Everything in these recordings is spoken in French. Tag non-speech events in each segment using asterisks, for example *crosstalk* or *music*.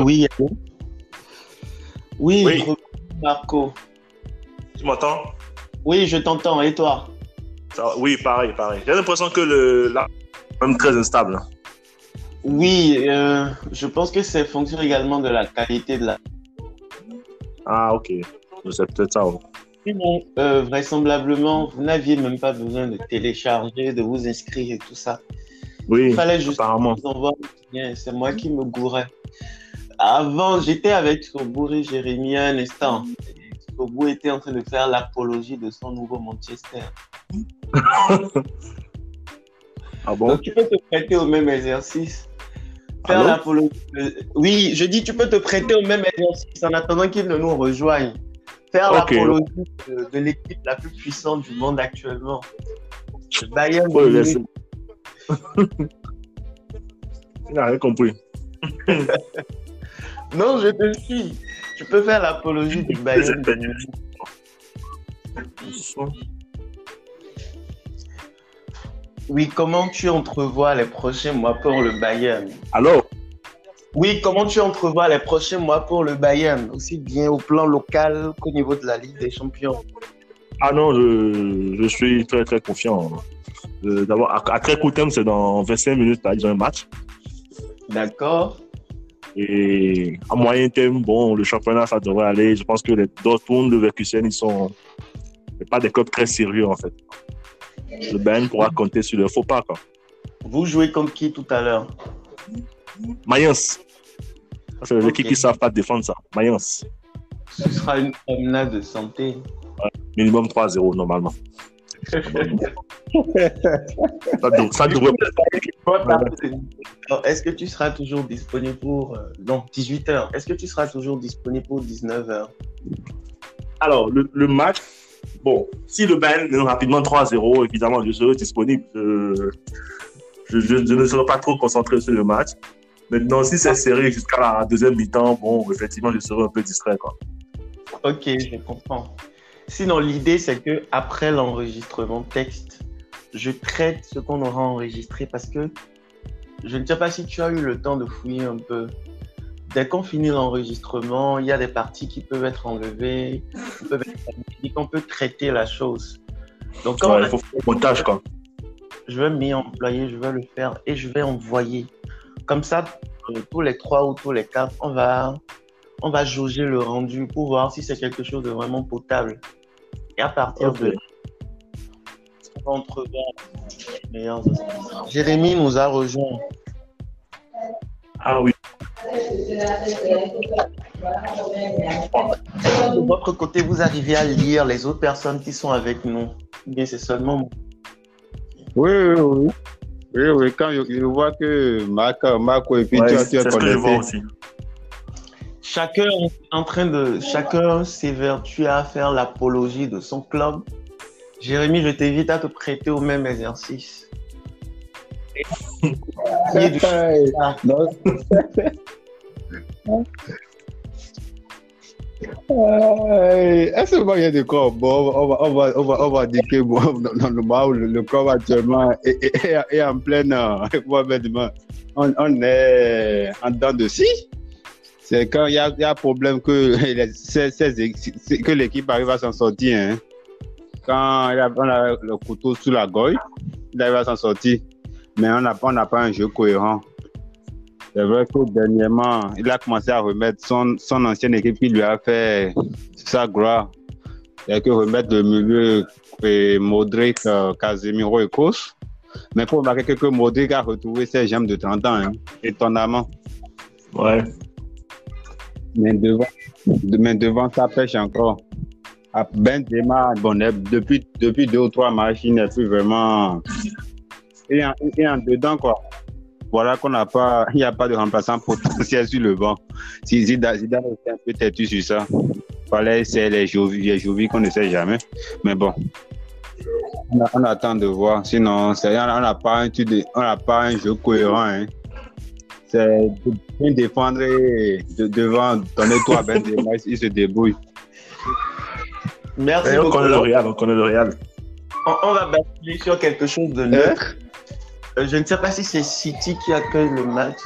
Oui, allô oui, Oui. Marco. Tu m'entends? Oui, je t'entends. Et toi? Ça Oui, pareil, pareil. J'ai l'impression que le là, même très instable. Oui, euh, je pense que c'est fonction également de la qualité de la. Ah, ok. C'est peut-être ça. ouais. Sinon, euh, vraisemblablement, vous n'aviez même pas besoin de télécharger, de vous inscrire et tout ça. Oui, Il fallait juste apparemment. C'est moi qui me gourais. Avant, j'étais avec Sobourg et Jérémy un instant. Et Sobourg était en train de faire l'apologie de son nouveau Manchester. Ah bon? Donc, tu peux te prêter au même exercice. Faire l'apologie. de- Oui, je dis, tu peux te prêter au même exercice en attendant qu'il ne nous rejoigne. Faire l'apologie de, de l'équipe la plus puissante du monde actuellement. Le Bayern. Le *laughs* de. Il rien compris. *laughs* Non, je te suis. Tu peux faire l'apologie du Bayern. Oui, comment tu entrevois les prochains mois pour le Bayern? Alors, Oui, comment tu entrevois les prochains mois pour le Bayern, aussi bien au plan local qu'au niveau de la Ligue des Champions ah non, je, je suis très très confiant. Euh, D'abord, à, à très court terme, c'est dans 25 minutes, ils ont un match. D'accord Et à moyen terme, bon, le championnat, ça devrait aller. Je pense que les Dortmund, le Leverkusen, ils sont pas des clubs très sérieux, en fait. Le Bayern pourra compter sur le faux pas, quoi. Vous jouez contre qui tout à l'heure? Mayence. C'est les Ok. équipes qui savent pas défendre ça. Mayence. Ce sera une promenade de santé. Minimum 3-0, normalement. Ça, dev- ça devrait. Alors, Est-ce que tu seras toujours disponible pour... euh, Non, 18h. Est-ce que tu seras toujours disponible pour 19h Alors, le, le match, bon, si le Bayern gagne rapidement 3-0, évidemment, je serai disponible. Je, je, je- je ne serai pas trop concentré sur le match. Maintenant, si c'est serré jusqu'à la deuxième mi-temps, bon, effectivement, je serai un peu distrait. Quoi. Ok, je comprends. Sinon, l'idée, c'est que après l'enregistrement texte, je traite ce qu'on aura enregistré parce que je ne sais pas si tu as eu le temps de fouiller un peu. Dès qu'on finit l'enregistrement, il y a des parties qui peuvent être enlevées, qui peuvent être qu'on peut traiter la chose. Donc, quand Ouais, on il a- faut faire le montage, quoi. je vais m'y employer, je vais le faire et je vais envoyer. Comme ça, tous les trois ou tous les quatre, on va, on va jauger le rendu pour voir si c'est quelque chose de vraiment potable. Et à partir de là, on va entrevoir les meilleurs aspects. Jérémy nous a rejoint. Ah oui. De votre côté, vous arrivez à lire les autres personnes qui sont avec nous. Ou Bien, c'est seulement moi. Oui, oui, oui. Oui, oui, quand je, je vois que Marc, Marco et puis Ouais, tu c'est es ce que je vois connecté. aussi. Chacun en train de, chacun s'évertue à faire l'apologie de son club. Jérémy, je t'invite à te prêter au même exercice. Est-ce que moi, il y a des corps bon, on va, on va, on va, on va dire que le le, corps actuellement est, est- est- est en pleine, euh, *laughs* on on, est en dedans de scie. C'est quand il y a, a problème *laughs* que, l'équipe arrive à s'en sortir. hein. Quand il a, le couteau sous la gorge, il arrive à s'en sortir. Mais on n'a pas un jeu cohérent. C'est vrai que dernièrement, il a commencé à remettre son, ancienne équipe qui lui a fait sa gloire. Il a que remettre le milieu et Modric, euh, Casemiro et Kos. Mais il faut remarquer que Modric a retrouvé ses jambes de 30 ans, hein, étonnamment. Ouais. Mais devant, de- mais devant ça pêche encore. Ah, Benzema, bon, depuis, depuis deux ou trois matchs, il n'est plus vraiment. Est en, en dedans, quoi. Voilà qu'on n'a pas, *laughs* il n'y a pas de remplaçant potentiel sur le banc. Si Zidane, était un peu têtu sur ça. Fallait c'est les Jovi, les Jovi qu'on ne sait jamais. Mais bon, on, attend de voir. Sinon, on n'a pas un, pas un jeu cohérent. Hein. C'est de bien défendre et de, devant donner toi Benzema, *laughs* il se débrouille. Merci on connaît le Real, on connaît le Real. On, on va basculer sur quelque chose de neutre. Euh, je ne sais pas si c'est City qui accueille le match.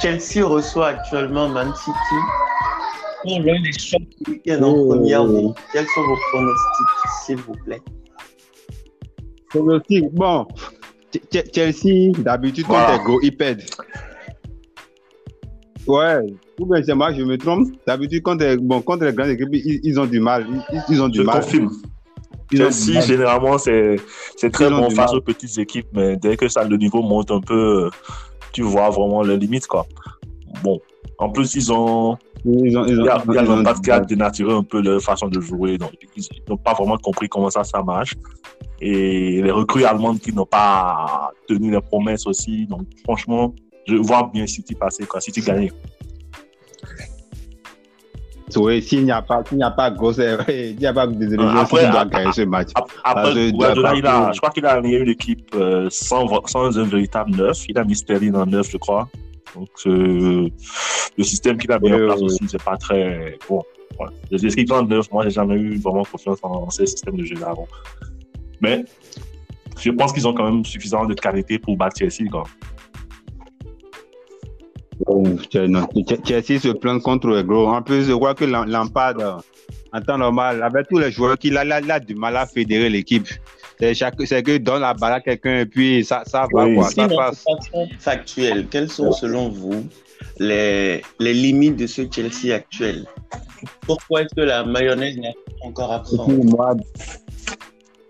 Chelsea reçoit actuellement Man City pour l'un des chocs week-end en première ligue. Quels sont vos pronostics, s'il vous plaît? Pronostic, bon. Ch- Ch- Chelsea, d'habitude, quand Voilà. ils go, ils perdent. Ouais, ou bien c'est moi, je me trompe. D'habitude, quand bon, contre les grandes équipes, ils, ils ont du mal. Ils, ils ont du Je mal. confirme. Chelsea, mal. généralement, c'est très bon face mal. aux petites équipes, mais dès que ça, le niveau monte un peu, tu vois vraiment les limites, quoi. Bon. En plus, ils ont, Ils ont, ils il ont, il y a ils ont mal. dénaturé un peu leur façon de jouer, donc ils n'ont pas vraiment compris comment ça, ça marche. Et les recrues allemandes qui n'ont pas tenu les promesses aussi, donc franchement, je vois bien City passer, quoi. City gagner. Oui, s'il n'y a pas, s'il n'y a pas gros, euh, il n'y a pas de Euh, après, City doit gagner ce match. Ap- Après, Guardiola, il a, je crois qu'il a aligné une équipe euh, sans, sans un véritable neuf. Il a mis Sterling en neuf, je crois. Donc, euh, le système qu'il a mis en place aussi, c'est pas très bon. Voilà. Les équipes en neuf, moi, j'ai jamais eu vraiment confiance en ces systèmes de jeu là avant. Mais je pense qu'ils ont quand même suffisamment de qualité pour battre Chelsea. Quoi. Chelsea se plaint contre les gros. En plus, je crois que Lam- Lampard, euh, en temps normal, avec tous les joueurs qu'il a, il a, il a du mal à fédérer l'équipe. C'est chaque- c'est que donne la balle à quelqu'un et puis ça, ça va, Oui. quoi, ça passe. de façon factuelle, quelles sont selon vous les, les limites de ce Chelsea actuel? Pourquoi est-ce que la mayonnaise n'a pas encore à prendre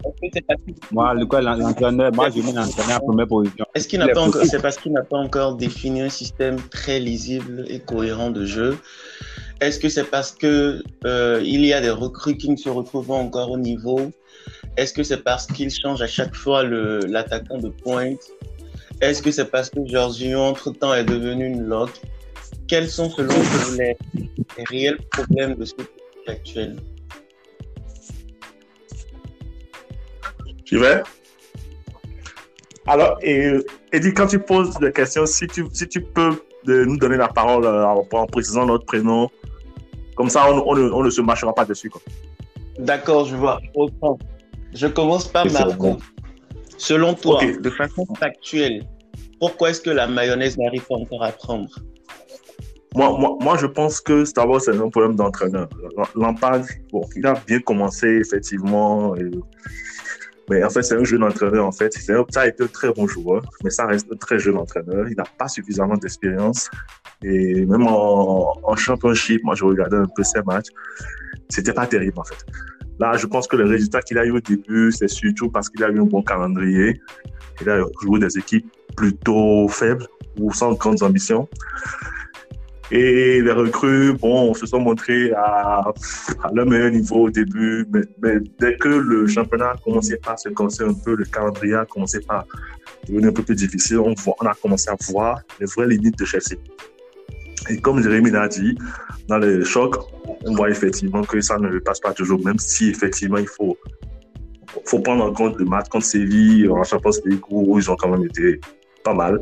moi, Est-ce que c'est parce, moi, le quoi, l'entraîneur, moi, je mets l'entraîneur en première position. est-ce qu'il n'a pas encore, c'est parce qu'il n'a pas encore défini un système très lisible et cohérent de jeu? Est-ce que c'est parce que euh, il y a des recrues qui ne se retrouvent encore au niveau? Est-ce que c'est parce qu'il change à chaque fois l'attaquant de pointe? Est-ce que c'est parce que Jorginho, entre-temps, est devenu une lock Quels sont, selon vous, les, les réels problèmes de ce actuel? J'y vais. Alors, et, Eddie, quand tu poses des questions, si tu, si tu peux de nous donner la parole euh, en, en précisant notre prénom, comme ça, on, on ne- on ne se marchera pas dessus. D'accord, je vois. Je commence par Marco. Selon toi, de façon factuelle, pourquoi est-ce que la mayonnaise n'arrive pas encore à prendre? Moi, moi, moi, je pense que c'est d'abord c'est un problème d'entraîneur. Lampard, bon, il a bien commencé effectivement, et- mais en fait c'est un jeune entraîneur en fait. Ça a été un très bon joueur, mais ça reste un très jeune entraîneur. Il n'a pas suffisamment d'expérience et même en, en championship, moi je regardais un peu ses matchs, c'était pas terrible en fait. Là, je pense que le résultat qu'il a eu au début, c'est surtout parce qu'il a eu un bon calendrier. Il a joué des équipes plutôt faibles ou sans grandes ambitions. Et les recrues, bon, se sont montrés à, à leur meilleur niveau au début, mais, dès que le championnat a commencé par se casser un peu, le calendrier a commencé par devenir un peu plus difficile, on, on a commencé à voir les vraies limites de Chelsea. Et comme Jérémy l'a dit, dans les chocs, on voit effectivement que ça ne passe pas toujours, même si effectivement il faut, faut prendre en compte le match contre Séville en Champions League où ils ont quand même été pas mal.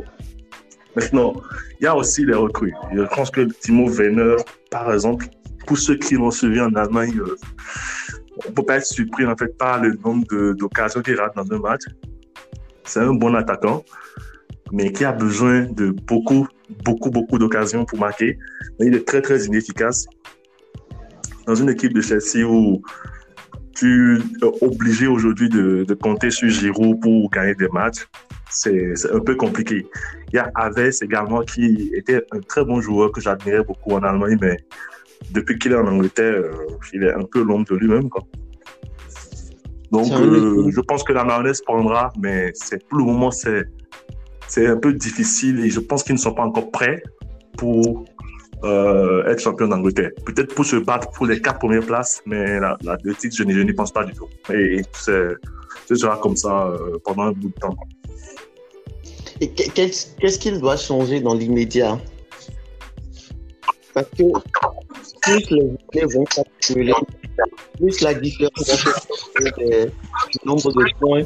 Maintenant, il y a aussi les recrues. Je pense que Timo Werner, par exemple, pour ceux qui l'ont suivi en Allemagne, euh, on ne peut pas être surpris en fait par le nombre d'occasions qu'il rate dans un match. C'est un bon attaquant, mais qui a besoin de beaucoup, beaucoup, beaucoup d'occasions pour marquer. Mais il est très, très inefficace. Dans une équipe de Chelsea où tu es obligé aujourd'hui de, de compter sur Giroud pour gagner des matchs, c'est un peu compliqué. Il y a Aves également qui était un très bon joueur que j'admirais beaucoup en Allemagne, mais depuis qu'il est en Angleterre, euh, il est un peu l'ombre de lui-même. Donc, euh, je pense que la mayonnaise prendra, mais pour le moment, c'est un peu difficile et je pense qu'ils ne sont pas encore prêts pour euh, être champion d'Angleterre. Peut-être pour se battre pour les quatre premières places, mais la, la, le titre, je n'y pense pas du tout. Et ce sera comme ça euh, pendant un bout de temps. Qu'est-ce qu'il doit changer dans l'immédiat? Parce que plus les années vont s'accumuler, plus la différence du nombre de points,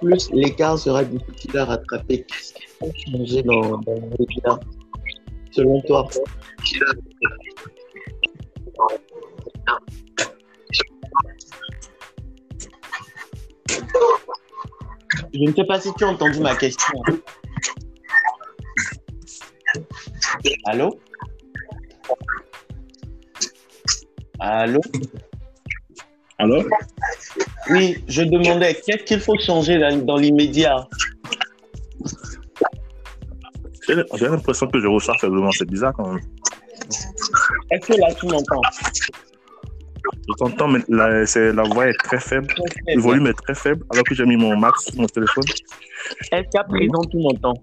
plus l'écart sera difficile à rattraper. Qu'est-ce qu'il faut changer dans l'immédiat? Selon toi Je ne sais pas si tu as entendu ma question. Allô? Allô? Alors Oui, je demandais qu'est-ce qu'il faut changer dans, dans l'immédiat? J'ai l'impression que je ressors faiblement. C'est bizarre quand même. Est-ce que là tu m'entends? Je t'entends, mais la, voix est très faible. Le volume est très faible, alors que j'ai mis mon max sur mon téléphone. Est-ce qu'à présent tu m'entends?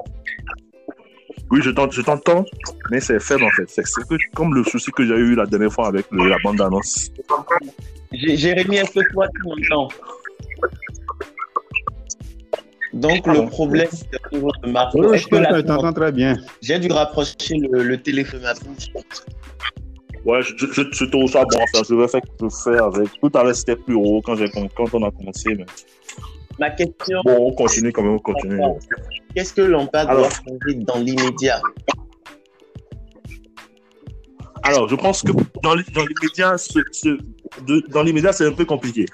Oui, je t'ent- je t'entends, mais c'est faible en fait. C'est comme le souci que j'ai eu la dernière fois avec le- la bande-annonce. Jé- Jérémy, est-ce que toi tu m'entends Donc le problème c'est au niveau de. Oui, Est-ce je t'entends, très bien. J'ai dû rapprocher le, le téléphone à bouche. Ouais, je, je, je te reçois bon. Enfin, je vais faire je vais faire avec. Tout à l'heure, c'était plus haut quand, j'ai, quand on a commencé. Mais... Ma question, Bon, on continue quand même, on continue. qu'est-ce que Lampard doit Alors. changer dans l'immédiat Alors, je pense que dans dans les médias, ce- ce- de- dans les médias, c'est un peu compliqué.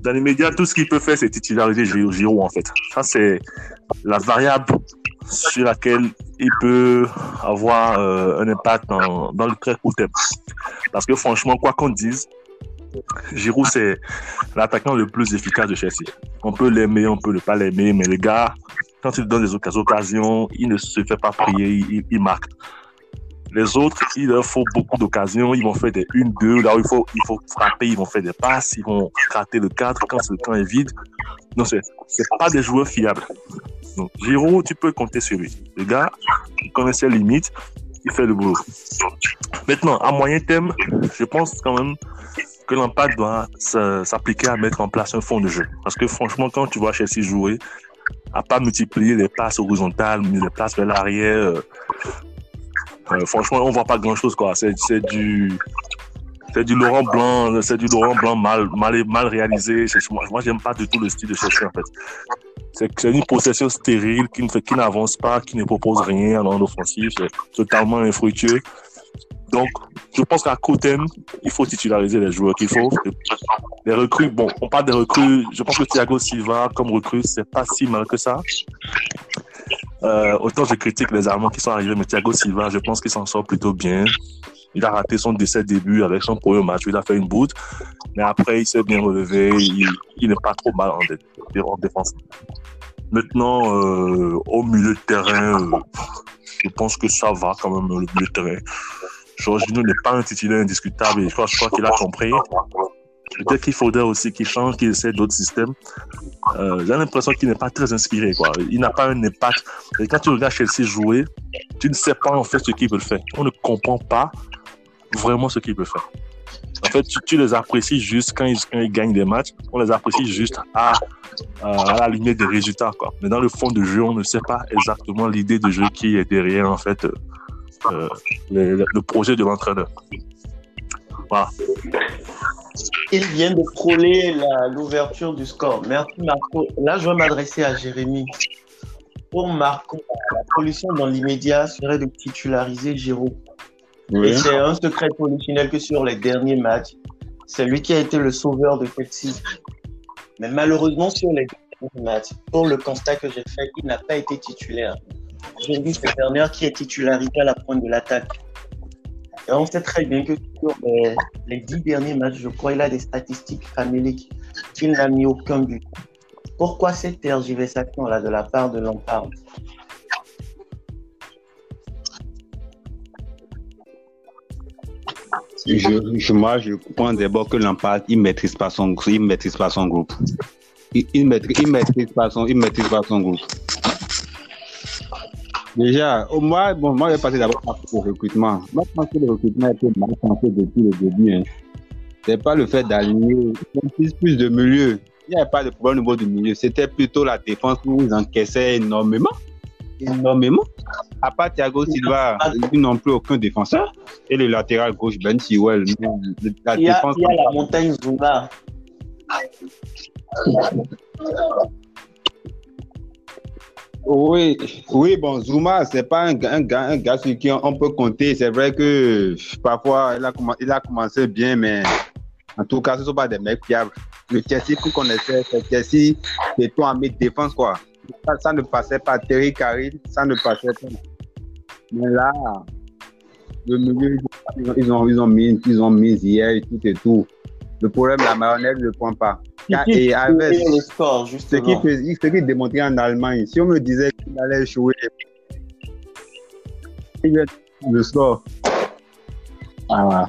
Dans les médias, tout ce qu'il peut faire, c'est titulariser Giroud, en fait. Ça, c'est la variable sur laquelle il peut avoir euh, un impact dans, dans le très court terme. Parce que franchement, quoi qu'on dise, Giroud, c'est l'attaquant le plus efficace de Chelsea. On peut l'aimer, on peut ne pas l'aimer, mais le gars, quand il donne des occasions, il ne se fait pas prier, il- il- marque. Les autres, il leur faut beaucoup d'occasions. Ils vont faire des 1-2. Là où il faut, frapper, ils vont faire des passes. Ils vont rater le cadre quand le camp est vide. Non, c'est, c'est pas des joueurs fiables. Donc, Giroud, tu peux compter sur lui. Le gars, il connaît ses limites. Il fait le boulot. Maintenant, à moyen terme, je pense quand même l'impact doit s'appliquer à mettre en place un fond de jeu. Parce que franchement, quand tu vois Chelsea jouer, à pas multiplier les passes horizontales, les passes vers l'arrière, euh, euh, franchement, on voit pas grand chose, quoi. C'est, du, c'est du Laurent Blanc, c'est du Laurent Blanc mal, mal, mal réalisé. Moi, moi, j'aime pas du tout le style de Chelsea, en fait. C'est, une possession stérile qui n'avance pas, qui ne propose rien en offensif. C'est totalement infructueux. Donc, je pense qu'à court terme, il faut titulariser les joueurs qu'il faut. Les recrues, bon, on parle des recrues. Je pense que Thiago Silva, comme recrue, c'est pas si mal que ça. Euh, autant je critique les Allemands qui sont arrivés, mais Thiago Silva, je pense qu'il s'en sort plutôt bien. Il a raté son décès début avec son premier match. Il a fait une boute. Mais après, il s'est bien relevé. Il, n'est pas trop mal en défense. Maintenant, euh, au milieu de terrain, euh, je pense que ça va quand même, le milieu de terrain. Jorginho n'est pas un titulaire indiscutable et je crois, qu'il a compris. Peut-être qu'il faudrait aussi qu'il change, qu'il essaie d'autres systèmes. Euh, j'ai l'impression qu'il n'est pas très inspiré. Il n'a pas un impact. Et quand tu regardes Chelsea jouer, tu ne sais pas en fait ce qu'il veut faire. On ne comprend pas vraiment ce qu'il veut faire. En fait, tu, les apprécies juste quand ils, gagnent des matchs. On les apprécie juste à, à la lumière des résultats. Mais dans le fond du jeu, on ne sait pas exactement l'idée de jeu qui est derrière en fait euh, le, le projet de l'entraîneur. Voilà. Il vient de la- l'ouverture du score. Merci Marco. Là, je vais m'adresser à Jérémy. Pour Marco, la solution dans l'immédiat serait de titulariser Giroud. Et c'est un secret polichinelle que sur les derniers matchs, c'est lui qui a été le sauveur de Chelsea. Mais malheureusement, sur les derniers matchs, pour le constat que j'ai fait, il n'a pas été titulaire. Vu cette dernière qui est titularisée à la pointe de l'attaque. Et on sait très bien que sur les, dix derniers matchs, je crois, il a des statistiques faméliques qu'il n'a mis aucun but. Pourquoi cette tergiversation-là de la part de Lampard? Je, je, moi, je comprends d'abord que Lampard, il maîtrise pas son, il maîtrise pas son groupe. Il, il maîtrise, il maîtrise pas son, il maîtrise pas son groupe. Déjà, au moins, bon, moi, je vais passer d'abord le recrutement. Moi, je pense que le recrutement a été mal pensé depuis le début. Hein. C'est pas le fait d'aligner plus, plus de milieu. Il n'y avait pas de problème au niveau du milieu. C'était plutôt la défense où ils encaissaient énormément. Énormément. À part Thiago Silva, ils n'ont plus aucun défenseur. Et le latéral gauche, Ben Chilwell. La il y, a, défense. il y a la montagne Zuma. *laughs* Oui, oui, bon, Zuma, c'est pas un, gars- un, gars, sur qui on, peut compter. C'est vrai que parfois, il a, commencé bien, mais en tout cas, ce ne sont pas des mecs fiables. Le Chelsea qu'on connaissait, c'est Chelsea, c'est tout en mid défense, quoi. Ça, ne passait pas. Terry Carril, ça ne passait pas. Mais là, Le milieu, ils ont, ils ont, ils ont mis, ils ont mis hier et tout et tout. Le problème, la mayonnaise ne prend pas. Et avec fait le score, ce qui, justement. fais- ce qui démontrait en Allemagne, si on me disait qu'il allait jouer le score, ah,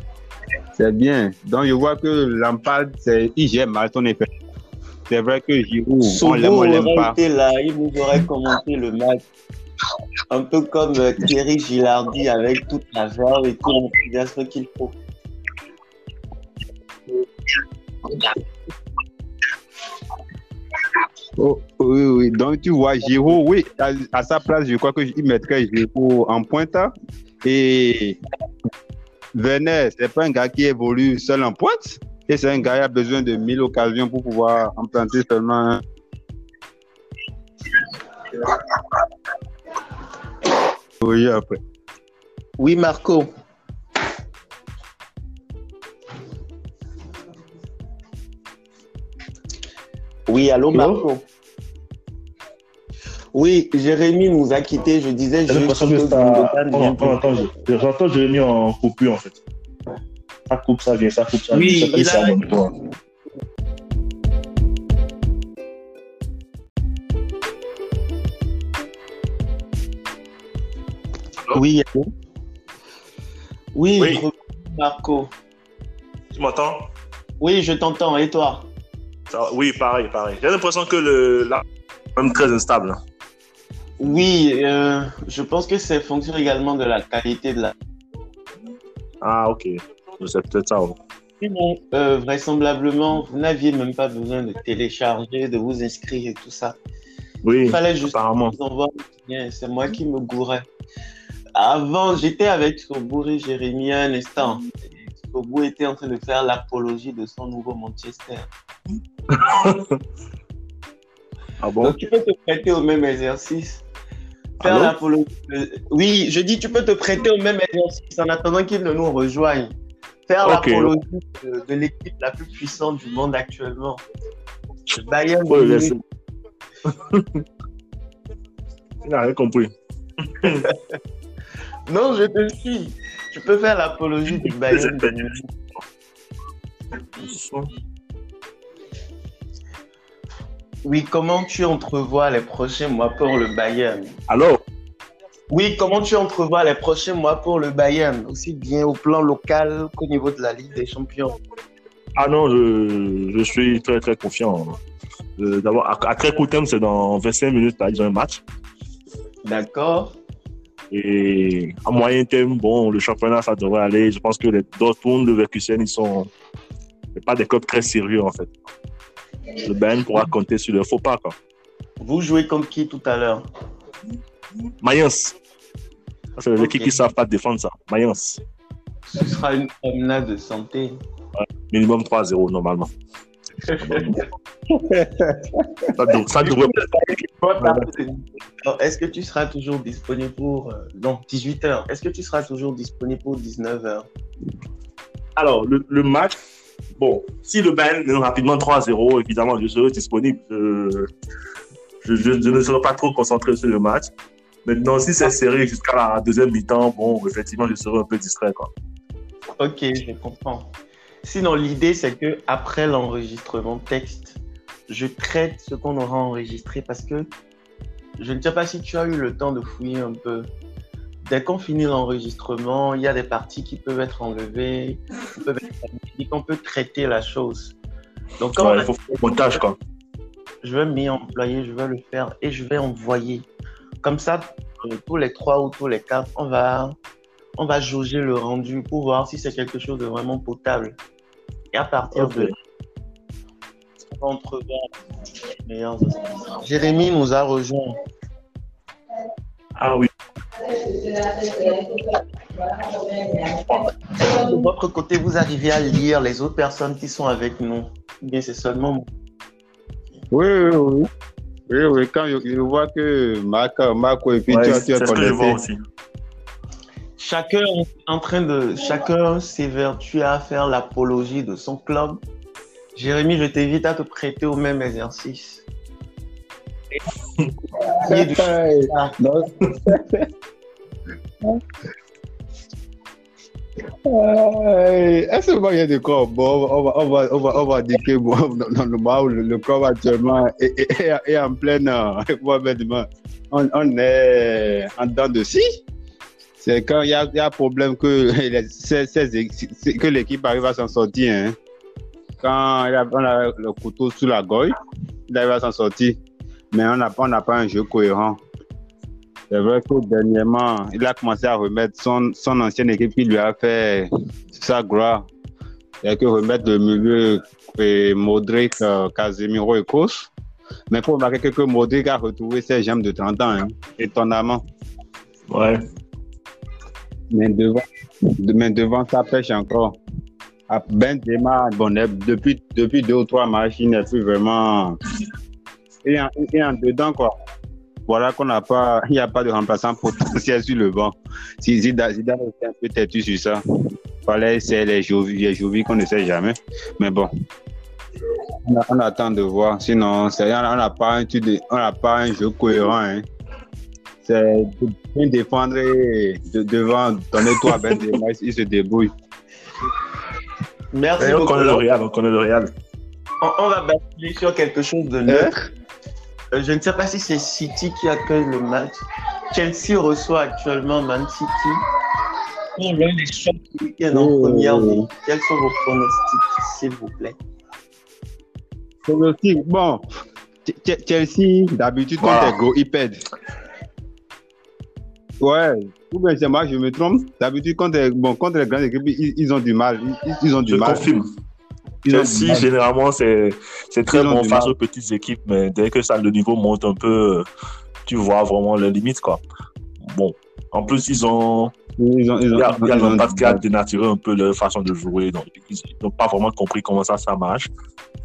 c'est bien. Donc, je vois que Lampard, c'est, il gère mal son effet. C'est vrai que Giroud, on l'aime, on l'aime pas. été là, il nous aurait commenté le match. Un peu comme euh, Thierry Gilardi avec toute la verve et tout l'enthousiasme qu'il faut. Oh, oui, oui. Donc, tu vois, Giroud, oui, à, sa place, je crois qu'il mettrait Giroud en pointe. Et Werner, c'est pas un gars qui évolue seul en pointe. Et c'est un gars qui a besoin de 1000 occasions pour pouvoir en planter seulement. Oui, après. Oui, Marco. Oui, allô, Marco. Oui, Jérémy nous a quittés. Je disais l'impression que je- j'entends Jérémy en coupure en fait. Ça coupe, ça vient, ça coupe, ça Oui, vient. Je il a-. Oui, allô Oui, Marco. Tu m'entends? Oui, je t'entends. Et toi? Oui, pareil, pareil. J'ai l'impression que le là, même très instable. Oui, euh, je pense que c'est fonction également de la qualité de la. Ah, ok. C'est peut-être ça. euh, vraisemblablement, vous n'aviez même pas besoin de télécharger, de vous inscrire et tout ça. Oui, Il fallait juste apparemment. vous envoyer. C'est moi qui me gourais. Avant, j'étais avec Sobour et Jérémy un instant. Sobour était en train de faire l'apologie de son nouveau Manchester. Ah bon Donc, tu peux te prêter au même exercice. Faire de- Oui, je dis, tu peux te prêter au même exercice en attendant qu'il ne nous rejoigne. Faire l'apologie de, de l'équipe la plus puissante du monde actuellement. Le Bayern. Ouais, Munich. *laughs* Il rien compris. *laughs* Non, je te suis. Tu peux faire l'apologie du *laughs* Bayern. Munich. Oui, comment tu entrevois les prochains mois pour le Bayern? Alors, Oui, comment tu entrevois les prochains mois pour le Bayern, aussi bien au plan local qu'au niveau de la Ligue des Champions? Ah non, je, je suis très très confiant. Euh, D'abord, à, à très court terme, c'est dans 25 minutes, ils ont un match. D'accord Et à moyen terme, bon, le championnat, ça devrait aller. Je pense que les Dortmund, le Leverkusen, ils sont pas des clubs très sérieux, en fait. Le Bayern pourra compter sur le faux pas, quoi. Vous jouez contre qui tout à l'heure? Mayence. C'est les Ok. équipes qui savent pas défendre ça. Mayence. Ce sera une promenade de santé. Minimum 3-0, normalement. *laughs* ça, dev- ça devrait Alors, Est-ce que tu seras toujours disponible pour... euh, Non, 18h. Est-ce que tu seras toujours disponible pour 19h Alors, le, le match, bon, si le Bayern mène rapidement 3-0, évidemment, je serai disponible. Je, ne serai pas trop concentré sur le match. Maintenant, si c'est serré jusqu'à la deuxième mi-temps, bon, effectivement, je serai un peu distrait. Ok, je comprends. Sinon, l'idée, c'est que après l'enregistrement texte, je traite ce qu'on aura enregistré parce que je ne sais pas si tu as eu le temps de fouiller un peu. Dès qu'on finit l'enregistrement, il y a des parties qui peuvent être enlevées, qui peuvent être qu'on peut traiter la chose. Donc, quand Ouais, on il a- faut faire le montage, quoi. je vais m'y employer, je vais le faire et je vais envoyer. Comme ça, euh, tous les trois ou tous les quatre, on va, on va jauger le rendu pour voir si c'est quelque chose de vraiment potable. Et à partir de là, on va entrevoir les meilleurs aspects. Jérémy nous a rejoint. Ah oui. De votre côté, vous arrivez à lire les autres personnes qui sont avec nous. Ou Bien, c'est seulement moi. Oui, oui, oui. Oui, oui, quand je, je vois que Marc, Marco et puis Ouais, tu, as- tu c'est es ce que je vois connecté. aussi. Chacun est en train de, chacun s'évertue à faire l'apologie de son club. Jérémy, je t'invite à te prêter au même exercice. *laughs* Est-ce qu'il y a des corps? Bon, on, va, on, va, on, va, on va dire que bon, dans le où le, le corps actuellement est, est, est en pleine. euh, *laughs* on, on est en dedans de scie. C'est quand il y a, y a problème que, *laughs* les- que l'équipe arrive à s'en sortir. Hein. Quand il a- on a le couteau sous la gorge, il arrive à s'en sortir. Mais on n'a n'a pas un jeu cohérent. C'est vrai que dernièrement, il a commencé à remettre son, son ancienne équipe qui lui a fait sa gloire. Il que remettre le milieu et Modric, euh, Casemiro et Kos. Mais il faut remarquer que Modric a retrouvé ses jambes de 30 ans, hein, étonnamment. Ouais. Mais devant, de- mais devant ça pêche encore. Ah, Benzema, bon, depuis, depuis deux ou trois matchs, il n'est plus vraiment. Il est en, il est en dedans, quoi. Voilà qu'on n'a pas, *laughs* il n'y a pas de remplaçant potentiel sur le banc. Si Zidane, Zidane était un peu têtu sur ça. Fallait essayer les Jovi, qu'on ne sait jamais. Mais bon. On, a- on attend de voir. Sinon, c'est- on n'a pas un, on pas un jeu cohérent. Hein. C'est de bien défendre et de, devant, donner toi à Benzema, il se débrouille. Merci Et on beaucoup. connaît le Real, on connaît le Real. On, on va basculer sur quelque chose de neutre. Euh, je ne sais pas si c'est City qui accueille le match. Chelsea reçoit actuellement Man City. Pour l'un des chocs du week-end en Oh. première ligue. Quels sont vos pronostics, s'il vous plaît aussi, bon, Ch- Ch- Chelsea, d'habitude, quand ils go, ils perdent. Ouais, ou bien c'est moi, je me trompe. D'habitude, quand les, bon, contre les grandes équipes, ils, ils ont du mal. Ils, ils ont du Je mal. confirme. Ont Chelsea, généralement, c'est très bon face aux petites équipes, mais dès que ça, le niveau monte un peu, euh, tu vois vraiment les limites, quoi. Bon. En plus, ils ont, Ils ont, ils il y a, il y a ils ont l'impact du qui a dénaturé un peu leur façon de jouer, donc ils n'ont pas vraiment compris comment ça, ça marche.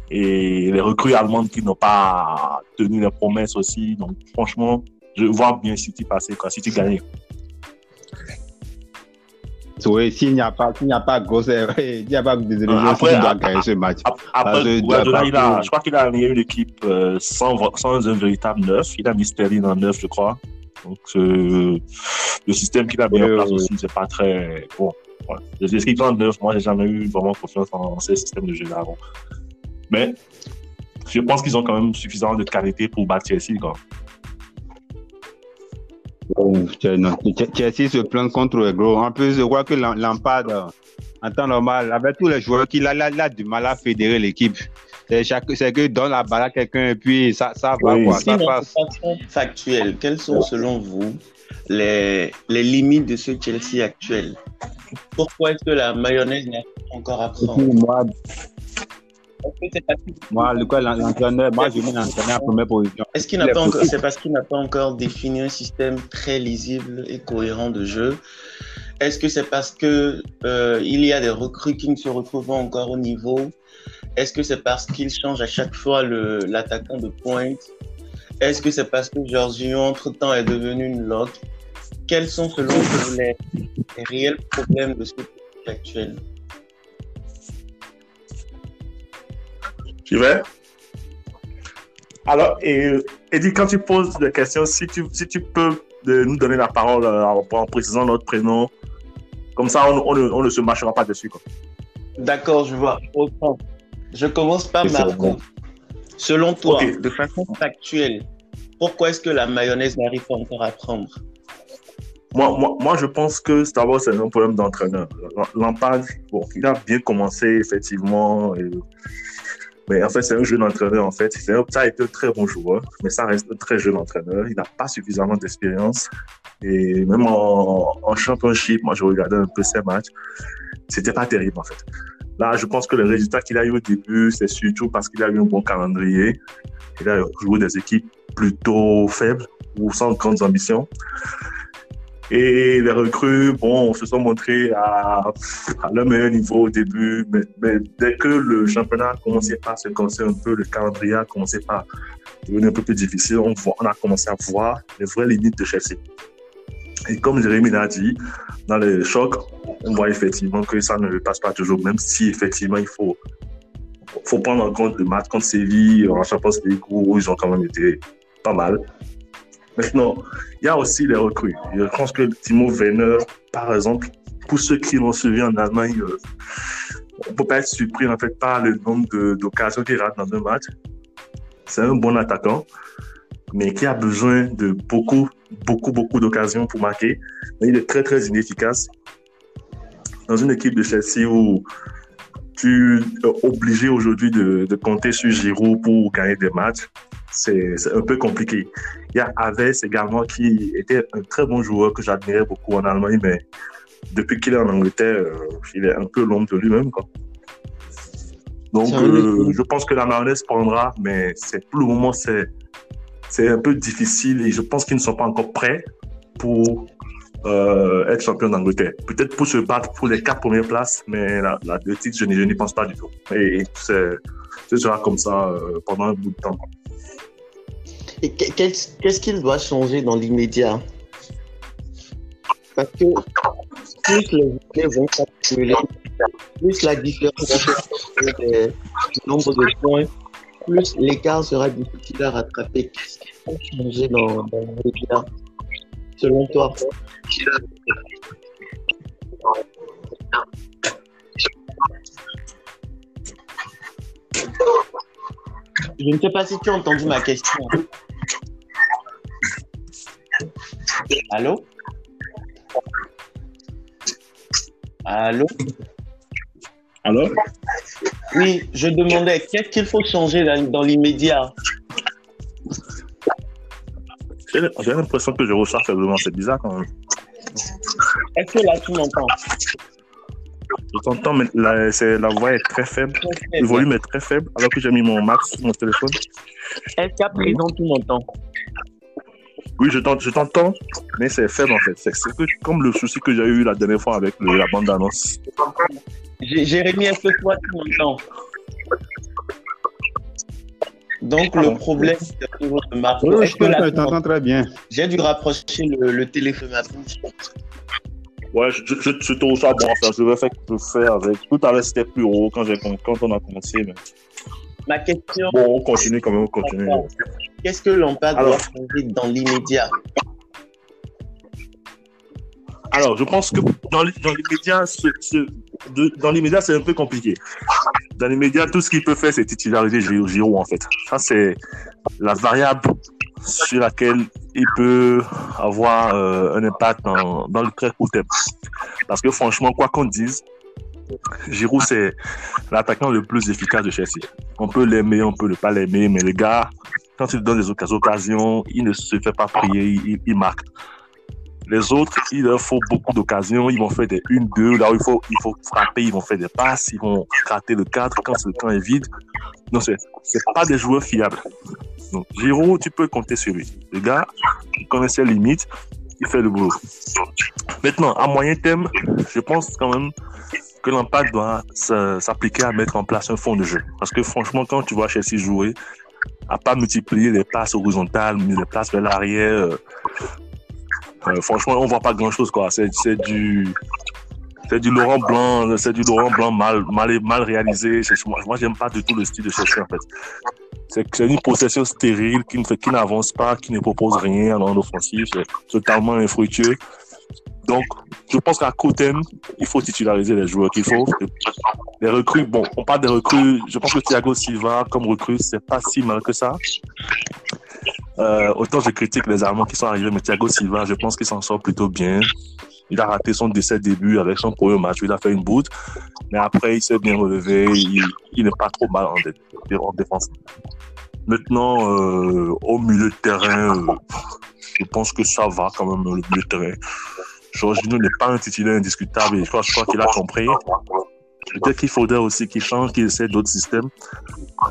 Et les recrues allemandes qui n'ont pas tenu les promesses aussi, donc franchement, je vois bien City passer, quoi. City gagner. Oui, s'il n'y a pas, s'il n'y a pas gros, il n'y a pas de désillusion, Après, City doit gagner ce match. Après, Guardiola, il a, je crois qu'il a aligné une équipe euh, sans, sans un véritable neuf. Il a mis Sterling en neuf, je crois. Donc, euh, le système qu'il a mis en place aussi, c'est pas très bon. Ouais. Les équipes en neuf, moi, j'ai jamais eu vraiment confiance en ces systèmes de jeu là. Bon. Mais je pense qu'ils ont quand même suffisamment de qualité pour battre Chelsea. Quoi. Chelsea se plaint contre les gros. En plus, je crois que Lam- Lampard, euh, en temps normal, avec tous les joueurs qu'il a, il a, il a du mal à fédérer l'équipe. C'est que donne la balle à quelqu'un et puis ça, ça va, Oui. quoi, ça Sinon, passe. façon factuelle, quelles sont selon vous les, les limites de ce Chelsea actuel? Pourquoi est-ce que la mayonnaise n'a pas encore à prendre moi, Est-ce que c'est parce, moi, le quoi, l'entraîneur, moi, je mets l'entraîneur en première position. est-ce qu'il n'a pas encore, c'est parce qu'il n'a pas encore défini un système très lisible et cohérent de jeu? Est-ce que c'est parce que euh, il y a des recrues qui ne se retrouvent pas encore au niveau? Est-ce que c'est parce qu'il change à chaque fois le- l'attaquant de pointe? Est-ce que c'est parce que Jorginho, entre-temps, est devenu une loque? Quels sont, selon vous, les, les réels problèmes de ce actuel? Tu vais Alors, et, Eddie, quand tu poses des questions, si tu, si tu peux de nous donner la parole euh, en, en précisant notre prénom, comme ça, on, on ne- on ne se marchera pas dessus. D'accord, je vois. Autant. Je commence par Marco. Selon toi, Ok. de façon factuelle, pourquoi est-ce que la mayonnaise n'arrive pas encore à prendre? Moi, moi, moi, je pense que c'est d'abord c'est un problème d'entraîneur. Lampard, bon, il a bien commencé, effectivement. et- mais en fait, c'est un jeune entraîneur, en fait. Ça a été un très bon joueur, mais ça reste un très jeune entraîneur. Il n'a pas suffisamment d'expérience. Et même en, en championship, moi, je regardais un peu ses matchs. C'était pas terrible, en fait. Là, je pense que le résultat qu'il a eu au début, c'est surtout parce qu'il a eu un bon calendrier. Il a joué des équipes plutôt faibles ou sans grandes ambitions. Et les recrues, bon, se sont montrés à, leur meilleur niveau au début, mais, dès que le championnat a commencé à se casser un peu, le calendrier a commencé à devenir un peu plus difficile, on, voit- on a commencé à voir les vraies limites de Chelsea. Et comme Jérémy l'a dit, dans les chocs, on voit effectivement que ça ne passe pas toujours, même si effectivement il faut, faut prendre en compte le match contre Séville en Champions League où ils ont quand même été pas mal. Maintenant, il y a aussi les recrues. Je pense que Timo Werner, par exemple, pour ceux qui l'ont suivi en Allemagne, euh, on ne peut pas être surpris en fait par le nombre d'occasions qu'il rate dans un match. C'est un bon attaquant, mais qui a besoin de beaucoup, beaucoup, beaucoup d'occasions pour marquer. Mais il est très, très inefficace. Dans une équipe de Chelsea où tu es obligé aujourd'hui de, compter sur Giroud pour gagner des matchs, c'est un peu compliqué. Il y a Aves également qui était un très bon joueur que j'admirais beaucoup en Allemagne, mais depuis qu'il est en Angleterre, euh, il est un peu l'ombre de lui-même. Donc, euh, je pense que la mayonnaise prendra, mais pour le moment, c'est un peu difficile et je pense qu'ils ne sont pas encore prêts pour euh, être champion d'Angleterre. Peut-être pour se battre pour les quatre premières places, mais la, la deux titres, je n'y pense pas du tout. Et, ce sera comme ça pendant un bout de temps. Qu'est-ce qu'il doit changer dans l'immédiat Parce que plus les journées vont s'accumuler, plus la différence du nombre de points, plus l'écart sera difficile à rattraper. Qu'est-ce qu'il faut changer dans l'immédiat selon toi Je ne sais pas si tu as entendu ma question. Allô? Allô? Allô? Oui, je demandais qu'est-ce qu'il faut changer dans, l'immédiat? J'ai l'impression que je ressors faiblement, c'est bizarre quand même. Est-ce que là tu m'entends? Je t'entends, mais la, la voix est très faible. Le volume est très faible alors que j'ai mis mon max sur mon téléphone. Est-ce qu'à présent tu m'entends? Oui, je t'entends, mais c'est faible en fait. C'est comme le souci que j'ai eu la dernière fois avec la bande annonce. Jérémy, est-ce que toi tu m'entends donc, le problème, c'est toujours de. Oui, je t'entends très bien. J'ai dû rapprocher le, le téléphone. Ouais, je, je, je trouve ça bon. Enfin, je vais faire, je faire avec. Tout à l'heure, c'était plus haut quand, quand on a commencé. Mais... Ma question. Bon, on continue quand même, on continue. Qu'est-ce que l'empire doit changer dans l'immédiat alors, je pense que dans, l'immédiat, dans l'immédiat, c'est un peu compliqué. Dans l'immédiat, tout ce qu'il peut faire, c'est titulariser Giroud, en fait. Ça, c'est la variable sur laquelle il peut avoir euh, un impact dans, dans le très court terme. Parce que franchement, quoi qu'on dise, Giroud, c'est l'attaquant le plus efficace de Chelsea. On peut l'aimer, on peut ne pas l'aimer, mais le gars, quand il donne des occasions, il ne se fait pas prier, il, marque. Les autres, il leur faut beaucoup d'occasions, ils vont faire des 1-2, là où il faut, il faut frapper, ils vont faire des passes, ils vont rater le cadre quand le camp est vide. Non, c'est pas des joueurs fiables. Donc, Giroud, tu peux compter sur lui. Le gars, il connaît ses limites, il fait le boulot. Maintenant, à moyen terme, je pense quand même que l'impact doit s'appliquer à mettre en place un fond de jeu. Parce que franchement, quand tu vois Chelsea jouer, à pas multiplier les passes horizontales, les passes vers l'arrière, euh, euh, franchement, on voit pas grand chose, quoi. C'est du, c'est du Laurent Blanc, c'est du Laurent Blanc mal, mal, mal réalisé. Moi, moi j'aime pas du tout le style de Chelsea, en fait. C'est une possession stérile qui ne qui n'avance pas, qui ne propose rien en offensif. C'est totalement infructueux. Donc, je pense qu'à court terme, il faut titulariser les joueurs qu'il faut. Les recrues, bon, on parle des recrues. Je pense que Thiago Silva, comme recrue, c'est pas si mal que ça. Euh, autant je critique les Allemands qui sont arrivés, mais Thiago Silva, je pense qu'il s'en sort plutôt bien. Il a raté son décès début avec son premier match. Il a fait une bout, mais après, il s'est bien relevé. Il, n'est pas trop mal en, défense. Maintenant, euh, au milieu de terrain, euh, je pense que ça va quand même, le milieu de terrain. Jorginho n'est pas un titulaire indiscutable et je crois, qu'il a compris. Peut-être qu'il faudrait aussi qu'il change, qu'il essaie d'autres systèmes.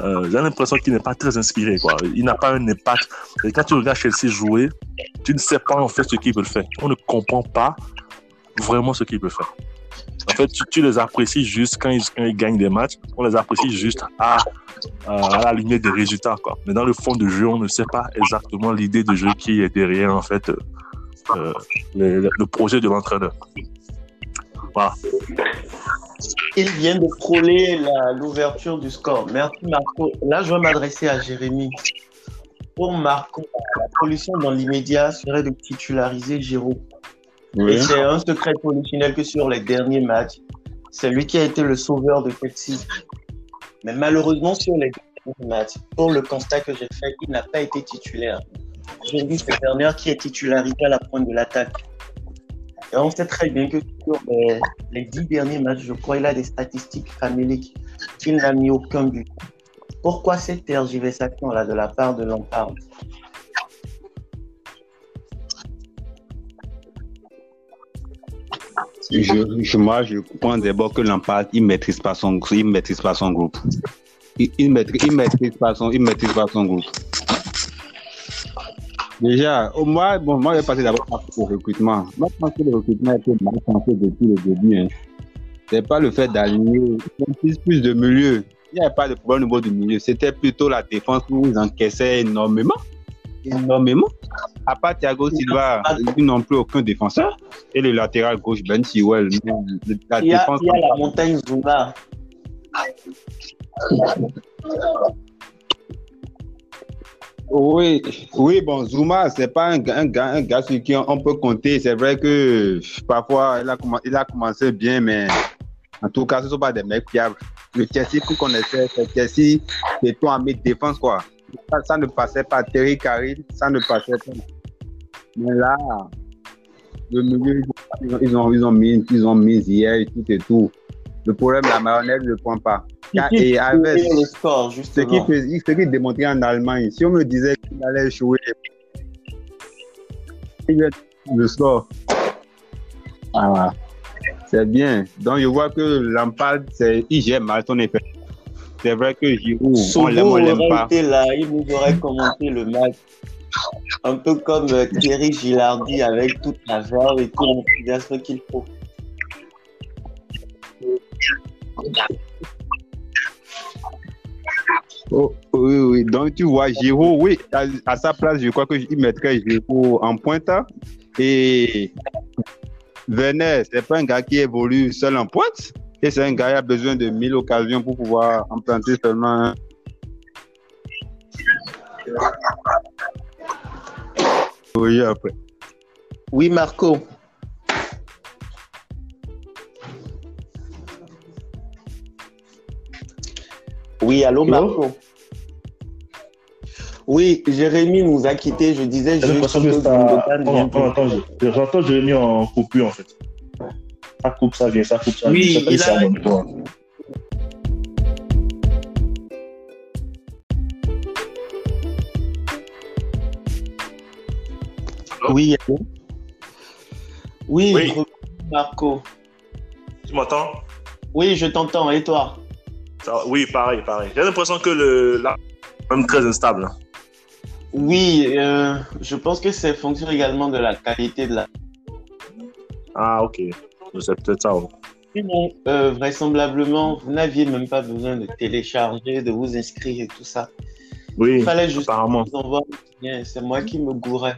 Euh, j'ai l'impression qu'il n'est pas très inspiré. Il n'a pas un impact. Et quand tu regardes Chelsea jouer, tu ne sais pas en fait ce qu'il veut faire. On ne comprend pas vraiment ce qu'il veut faire. En fait, tu, les apprécies juste quand ils, gagnent des matchs. On les apprécie juste à, à la ligne des résultats. Mais dans le fond de jeu, on ne sait pas exactement l'idée de jeu qui est derrière en fait euh, le, projet de l'entraîneur. Il vient de frôler l'ouverture du score. Merci Marco. Là, je vais m'adresser à Jérémy. Pour Marco, la solution dans l'immédiat serait de titulariser Giroud. Et c'est un secret polichinelle que sur les derniers matchs, c'est lui qui a été le sauveur de Chelsea. Mais malheureusement, sur les derniers matchs, pour le constat que j'ai fait, il n'a pas été titulaire. J'ai vu cette dernière qui est titularisé à la pointe de l'attaque. Et on sait très bien que sur les, dix derniers matchs, je crois, il a des statistiques faméliques. Il n'a mis aucun but. Pourquoi cette tergiversation-là de la part de Lampard? Je, moi, je comprends d'abord que Lampard, il maîtrise maîtrise pas son groupe. Il, il, maîtrise, il maîtrise pas son groupe. Déjà, moi, bon, moi, je vais passer d'abord au recrutement. Moi, je pense que le recrutement a été mal pensé depuis le début. Hein. C'est pas le fait d'aligner plus de milieu. Il n'y avait pas de problème au niveau du milieu. C'était plutôt la défense où ils encaissaient énormément. Énormément. À part Thiago Silva, ils n'ont plus aucun défenseur. Et le latéral gauche, Ben Sewell. La il, y a, défense il y a la montagne Zuma. *laughs* Oui, oui, bon, Zuma, c'est pas un, gars, sur qui on, peut compter. C'est vrai que parfois, il a, commencé bien, mais en tout cas, ce ne sont pas des mecs fiables. Le Chelsea qu'on connaissait, c'est Chelsea, c'est tout en défense, quoi. Ça, ne passait pas. Terry Carril, ça ne passait pas. Mais là, le milieu, ils ont, mis, ils ont mis hier et tout et tout. Le problème, la marionnette ne prend pas. Et avec le score, ce qui, ce qui démontrait en Allemagne, si on me disait qu'il allait jouer le score, ah, c'est bien. Donc, je vois que Lampard, il gère mal son effet. C'est vrai que Giroud, on l'aime, on l'aime pas. Été là, il nous aurait commenté le match. Un peu comme euh, Thierry Gilardi avec toute la verve et tout l'enthousiasme qu'il faut. Oh, oui, oui. Donc, tu vois, Giro, oui, à, sa place, je crois qu'il mettrait Giro en pointe. Et Werner, c'est pas un gars qui évolue seul en pointe. Et c'est un gars qui a besoin de mille occasions pour pouvoir implanter seulement Oui, après. Oui, Marco. Oui, allô, Marco. Oui, Jérémy nous a quittés. Je disais, je J'entends Jérémy en coupure, en fait. Ça coupe, ça vient, ça coupe, ça vient. Oui, il a... Oui, oui, oui, Marco. Tu m'entends? Oui, je t'entends. Et toi? Oui, pareil, pareil. J'ai l'impression que le là, même très instable. Oui, euh, je pense que c'est fonction également de la qualité de la. Ah, ok. C'est peut-être ça. Euh, vraisemblablement, vous n'aviez même pas besoin de télécharger, de vous inscrire et tout ça. Oui, Il fallait juste apparemment. C'est moi qui me gourais.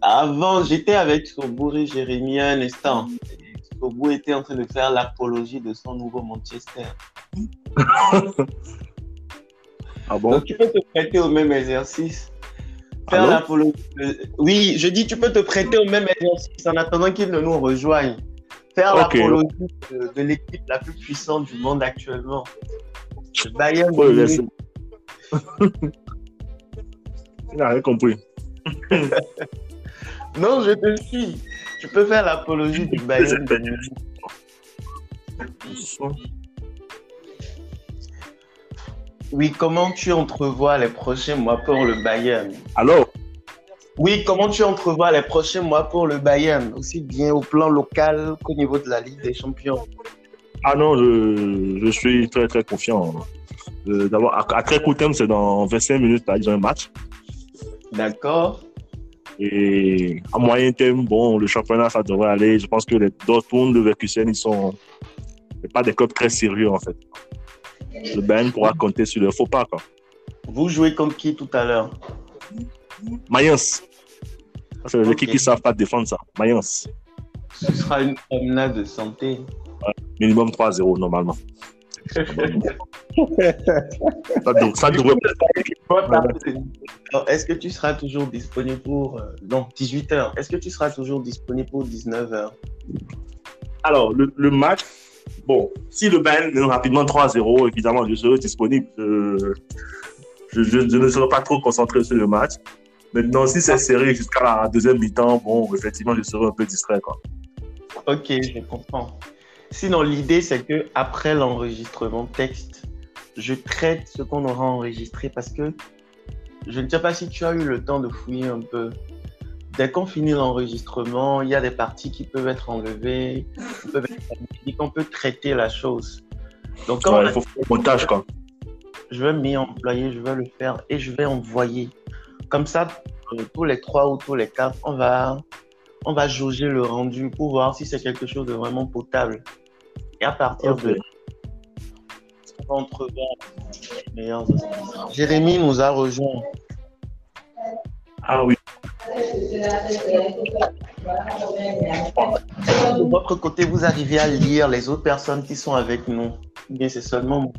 Avant, j'étais avec Sobourg et Jérémy un instant. Sobourg était en train de faire l'apologie de son nouveau Manchester. *laughs* ah bon Donc, tu peux te prêter au même exercice. Faire l'apologie. Oui, je dis, tu peux te prêter au même exercice en attendant qu'il ne nous rejoigne. Faire l'apologie de, l'équipe la plus puissante du monde actuellement. Le Bayern. Il n'a rien compris. *laughs* non, je te suis. Tu peux faire l'apologie du *laughs* Bayern. Oui, comment tu entrevois les prochains mois pour le Bayern Alors Oui, comment tu entrevois les prochains mois pour le Bayern, aussi bien au plan local qu'au niveau de la Ligue des Champions? Ah non, je, suis très très confiant. Euh, d'abord, à, très court terme, c'est dans 25 minutes, ils ont un match. D'accord. Et à moyen terme, bon, le championnat, ça devrait aller. Je pense que les Dortmund, le Verkusen, ils sont pas des clubs très sérieux en fait le Bayern pourra compter sur le faux pas. Quoi. Vous jouez contre qui tout à l'heure? Mayence. C'est les équipes qui ne savent pas défendre ça. Mayence. Ce sera une promenade de santé. minimum 3-0 normalement. *laughs* Ça, devrait Est-ce que tu seras toujours disponible pour. euh, non, 18h. Est-ce que tu seras toujours disponible pour 19h Alors, le, le match, bon, si le mène rapidement 3-0, évidemment, je serai disponible. Je- je ne serai pas trop concentré sur le match. Maintenant, si c'est serré jusqu'à la deuxième mi-temps, bon, effectivement, je serai un peu distrait. Quoi. Ok, je comprends. Sinon, l'idée, c'est que après l'enregistrement texte, je traite ce qu'on aura enregistré parce que je ne sais pas si tu as eu le temps de fouiller un peu. Dès qu'on finit l'enregistrement, il y a des parties qui peuvent être enlevées, qui peuvent être qu'on peut traiter la chose. Donc, quand Ouais, on il faut faire le montage, quoi. je vais m'y employer, je vais le faire et je vais envoyer. Comme ça, euh, tous les trois ou tous les quatre, on va, on va jauger le rendu pour voir si c'est quelque chose de vraiment potable. Et à partir de là, on va entrevoir les meilleurs aspects. Jérémy nous a rejoint. Ah oui. De votre côté, vous arrivez à lire les autres personnes qui sont avec nous. Ou Bien, c'est seulement moi.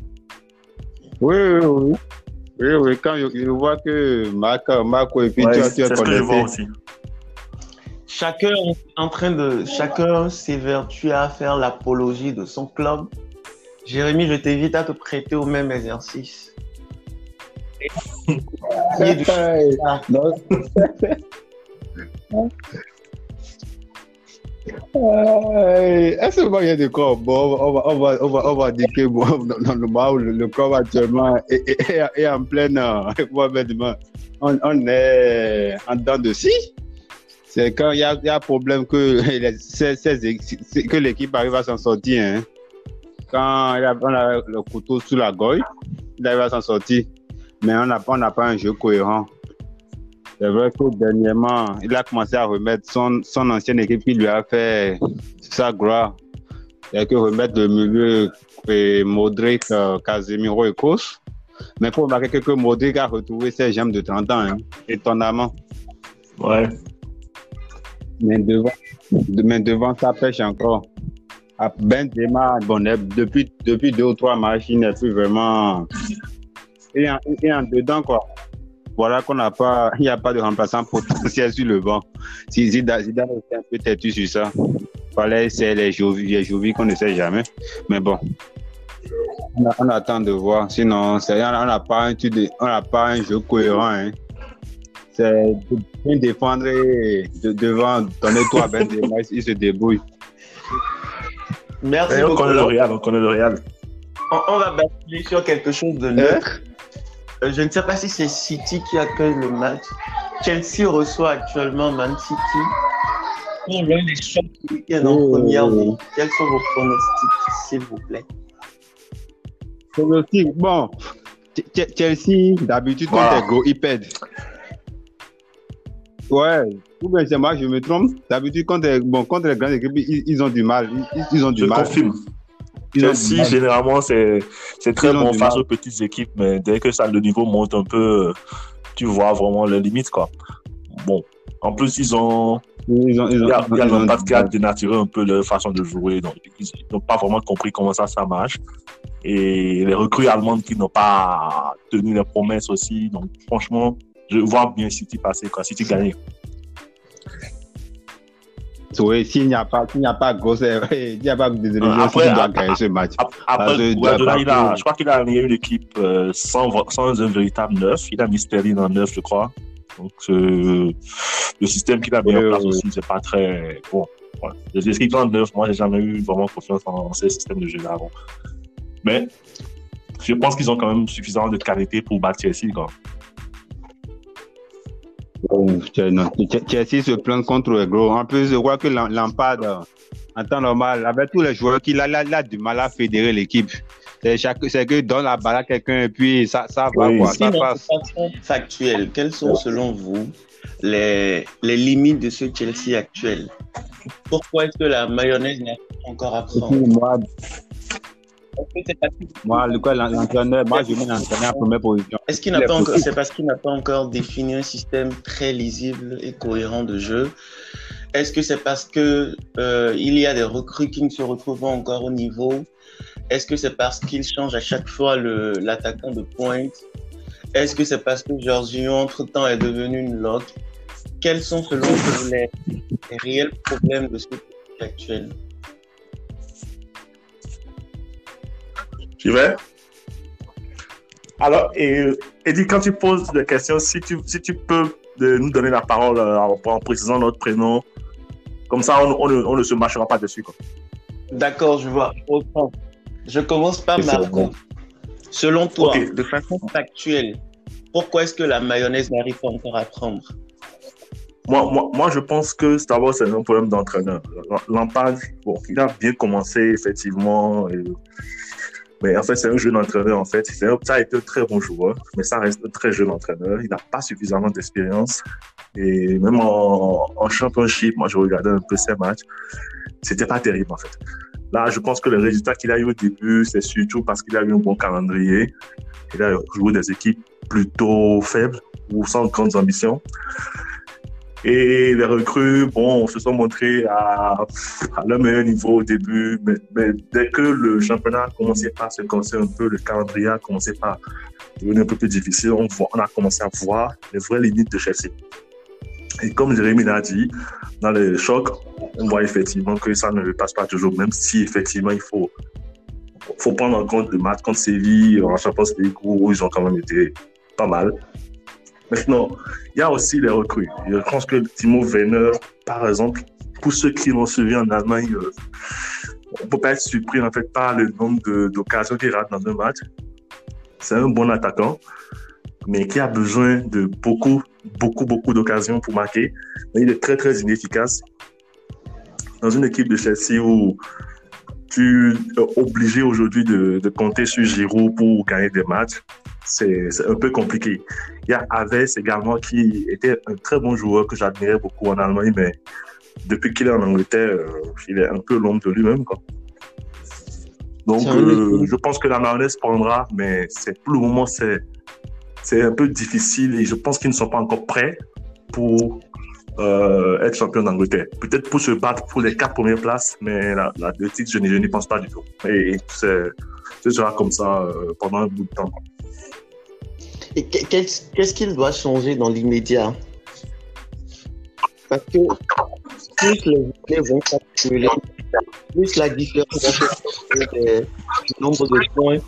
Oui, oui, oui. Oui, oui, quand je, je vois que Marc, Marco et puis Ouais, tu, as- c'est tu es ce que je vois connecté. aussi. Chacun est en train de, chacun s'évertue à faire l'apologie de son club. Jérémy, je t'invite à te prêter au même exercice. Est-ce que il y a des corps? Bon, on va, on va, on va, on va dire que bon, dans, dans le où le, le corps actuellement est, est- est- en pleine, euh, *laughs* on, on est en dedans de scie. C'est quand il y a, y a problème que, *laughs* les- que l'équipe arrive à s'en sortir. hein. Quand il a- on a le couteau sous la gorge, il arrive à s'en sortir. Mais on n'a pas un jeu cohérent. C'est vrai que dernièrement, il a commencé à remettre son, son ancienne équipe qui lui a fait sa gloire. C'est que remettre le milieu et Modric, euh, Casemiro et Kos. Mais il faut remarquer que Modric a retrouvé ses gemmes de 30 ans, hein, étonnamment. Ouais. Mais devant, de- mais devant ça pêche encore. Ah, Benzema, bon, depuis, depuis deux ou trois matchs, il n'est plus vraiment. Est en, dedans, quoi. Voilà qu'on n'a pas, *laughs* il n'y a pas de remplaçant potentiel sur le banc. Si Zidane, Zidane était un peu têtu sur ça. Fallait essayer les Jovi, les Jovi qu'on ne sait jamais. Mais bon, on, a- on attend de voir. Sinon, c'est- on n'a pas un, truc de- on n'a pas un jeu cohérent. Hein. C'est de bien défendre et de, devant, donner toi Ben il se débrouille. Merci Et on beaucoup. connaît le Real, on connaît le Real. On, on va basculer sur quelque chose de neutre. Euh, je ne sais pas si c'est City qui accueille le match. Chelsea reçoit actuellement Man City. Pour l'un des chocs du week-end en Oh. première ligue. Quels sont vos pronostics, s'il vous plaît Pronostic, bon, Ch- Ch- Chelsea, d'habitude, quand Voilà. t'es go, ils perdent. Ouais, ou bien c'est moi, je me trompe. D'habitude, quand t'es bon, contre les grandes équipes, ils, ils ont du mal. Ils, ils ont du Je mal. confirme. Ont Chelsea, généralement, c'est très Ils bon face aux petites équipes, mais dès que ça, le niveau monte un peu, euh, tu vois vraiment les limites, quoi. Bon. En plus, ils ont, Ils ont, ils il y a, il y qui a dénaturé un peu leur façon de jouer, donc ils n'ont pas vraiment compris comment ça, ça marche. Et les recrues allemandes qui n'ont pas tenu les promesses aussi, donc franchement, je vois bien City passer, quoi. City gagner. Oui, s'il n'y a pas, s'il n'y a pas gros, il n'y a pas de désillusion, Après, doit gagner ce match. Ap- Après, Guardiola, il a, je crois qu'il a aligné une équipe euh, sans, sans un véritable neuf. Il a mis Sterling en neuf, je crois. Donc, euh, le système qu'il a mis en place aussi, c'est pas très bon. Voilà. Les équipes en neuf, moi, j'ai jamais eu vraiment confiance en ces systèmes de jeu là avant. Mais je pense qu'ils ont quand même suffisamment de qualité pour battre Chelsea. Quoi. Oh. Chelsea se plaint contre les gros. En plus, je crois que Lam- Lampard, euh, en temps normal, avec tous les joueurs qu'il a, il a, il a du mal à fédérer l'équipe. C'est que donne la balle à quelqu'un et puis ça, ça va, Oui. quoi, ça passe. façon factuelle, quelles sont selon vous les, les limites de ce Chelsea actuel? Pourquoi est-ce que la mayonnaise n'a pas encore à prendre moi, Moi, l'entraîneur, moi, je mets l'entraîneur en première position. est-ce qu'il n'a pas encore, c'est parce qu'il n'a pas encore défini un système très lisible et cohérent de jeu. Est-ce que c'est parce que euh, il y a des recrues qui ne se retrouvent pas encore au niveau? Est-ce que c'est parce qu'il change à chaque fois l'attaquant de pointe? Est-ce que c'est parce que Giorgio, entre-temps, est devenu une lock Quels sont, selon vous, les, réels problèmes de ce actuel? Tu vais Alors, et, Eddie, quand tu poses des questions, si tu, si tu peux nous donner la parole euh, en, précisant notre prénom, comme ça, on, ne, se marchera pas dessus. D'accord, je vois. Je commence par Marco. Selon toi, de façon factuelle, pourquoi est-ce que la mayonnaise n'arrive pas encore à prendre? Moi, moi, moi, je pense que d'abord, c'est un problème d'entraîneur. Lampard, bon, il a bien commencé, effectivement. Mais en fait, c'est un jeune entraîneur, en fait. ça a été un très bon joueur, mais ça reste un très jeune entraîneur. Il n'a pas suffisamment d'expérience. Et même en, championship, moi, je regardais un peu ses matchs. C'était pas terrible, en fait. Là, je pense que le résultat qu'il a eu au début, c'est surtout parce qu'il a eu un bon calendrier. Il a joué des équipes plutôt faibles ou sans grandes ambitions. Et les recrues, bon, se sont montrés à, leur meilleur niveau au début, mais, dès que le championnat a commencé à se casser un peu, le calendrier a commencé à devenir un peu plus difficile, on, on a commencé à voir les vraies limites de Chelsea. Et comme Jérémy l'a dit, dans les chocs, on voit effectivement que ça ne passe pas toujours, même si effectivement il faut, faut prendre en compte le match contre Séville en Champions League où ils ont quand même été pas mal. Maintenant, il y a aussi les recrues. Je pense que Timo Werner, par exemple, pour ceux qui l'ont suivi en Allemagne, euh, on ne peut pas être surpris en fait par le nombre d'occasions qu'il rate dans un match. C'est un bon attaquant, mais qui a besoin de beaucoup, beaucoup, beaucoup d'occasions pour marquer. Mais il est très, très inefficace. Dans une équipe de Chelsea où tu es obligé aujourd'hui de, compter sur Giroud pour gagner des matchs, c'est un peu compliqué. Il y a Aves également qui était un très bon joueur que j'admirais beaucoup en Allemagne, mais depuis qu'il est en Angleterre, euh, il est un peu l'ombre de lui-même. Donc, euh, je pense que la mayonnaise prendra, mais c'est pour le moment, c'est un peu difficile et je pense qu'ils ne sont pas encore prêts pour euh, être champion d'Angleterre. Peut-être pour se battre pour les quatre premières places, mais la, la deux titres, je n'y pense pas du tout. Et, c'est ce sera comme ça pendant un bout de temps. Qu'est-ce qu'il doit changer dans l'immédiat? Parce que plus les vont s'accumuler, plus la différence du nombre de points,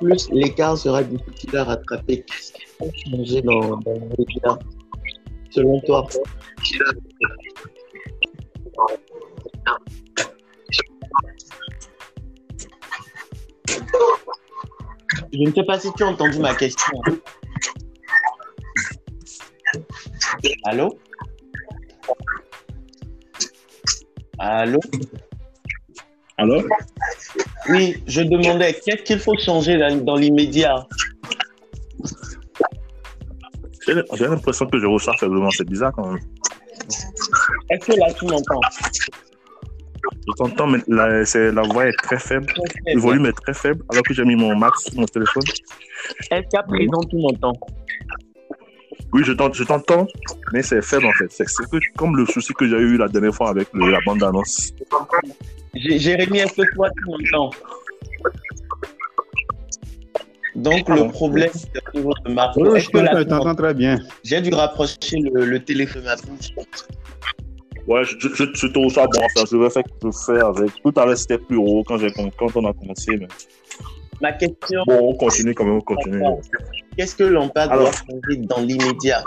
plus l'écart sera difficile à rattraper. Qu'est-ce qu'il faut changer dans l'immédiat? Selon toi Je ne sais pas si tu as entendu ma question. Allô? Allô? Allô? Oui, je demandais qu'est-ce qu'il faut changer dans, l'immédiat? J'ai l'impression que je ressors faiblement, c'est bizarre quand même. Est-ce que là tu m'entends? Je t'entends, mais la, la voix est très faible. Le volume est très faible, alors que j'ai mis mon max sur mon téléphone. Est-ce qu'à présent tu m'entends? Oui, je t'entends, mais c'est faible en fait. C'est comme le souci que j'ai eu la dernière fois avec la bande d'annonce. Jérémy, est-ce que toi tu m'entends? Donc, le problème, c'est toujours de ma Oui, je t'entends très bien. J'ai dû rapprocher le, le téléphone à Ouais, je, je, je trouve ça bon. Enfin, je vais faire, je faire avec. Tout à l'heure, c'était plus haut quand, quand on a commencé. Mais... Ma question. Bon, on continue quand même, on continue. Qu'est-ce que l'Empire doit changer dans l'immédiat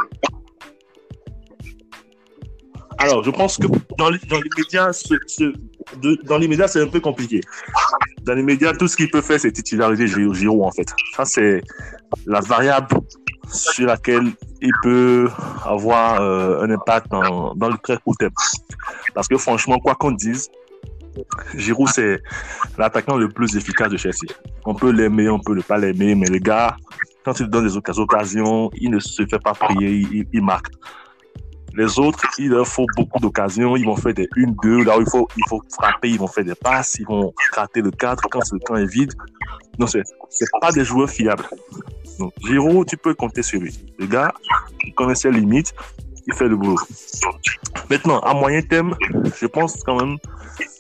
alors, je pense que dans, l'immédiat, dans l'immédiat, c'est un peu compliqué. Dans l'immédiat, tout ce qu'il peut faire, c'est titulariser Giroud, en fait. Ça, c'est la variable sur laquelle il peut avoir euh, un impact dans, dans, le très court terme. Parce que franchement, quoi qu'on dise, Giroud, c'est l'attaquant le plus efficace de Chelsea. On peut l'aimer, on peut ne pas l'aimer, mais le gars, quand il donne des occasions, il ne se fait pas prier, il, marque. Les autres, il leur faut beaucoup d'occasions, ils vont faire des 1-2, là où il faut, il faut frapper, ils vont faire des passes, ils vont rater le cadre quand le camp est vide. Non, c'est pas des joueurs fiables. Donc, Giroud, tu peux compter sur lui. Le gars, il connaît ses limites, il fait le boulot. Maintenant, à moyen terme, je pense quand même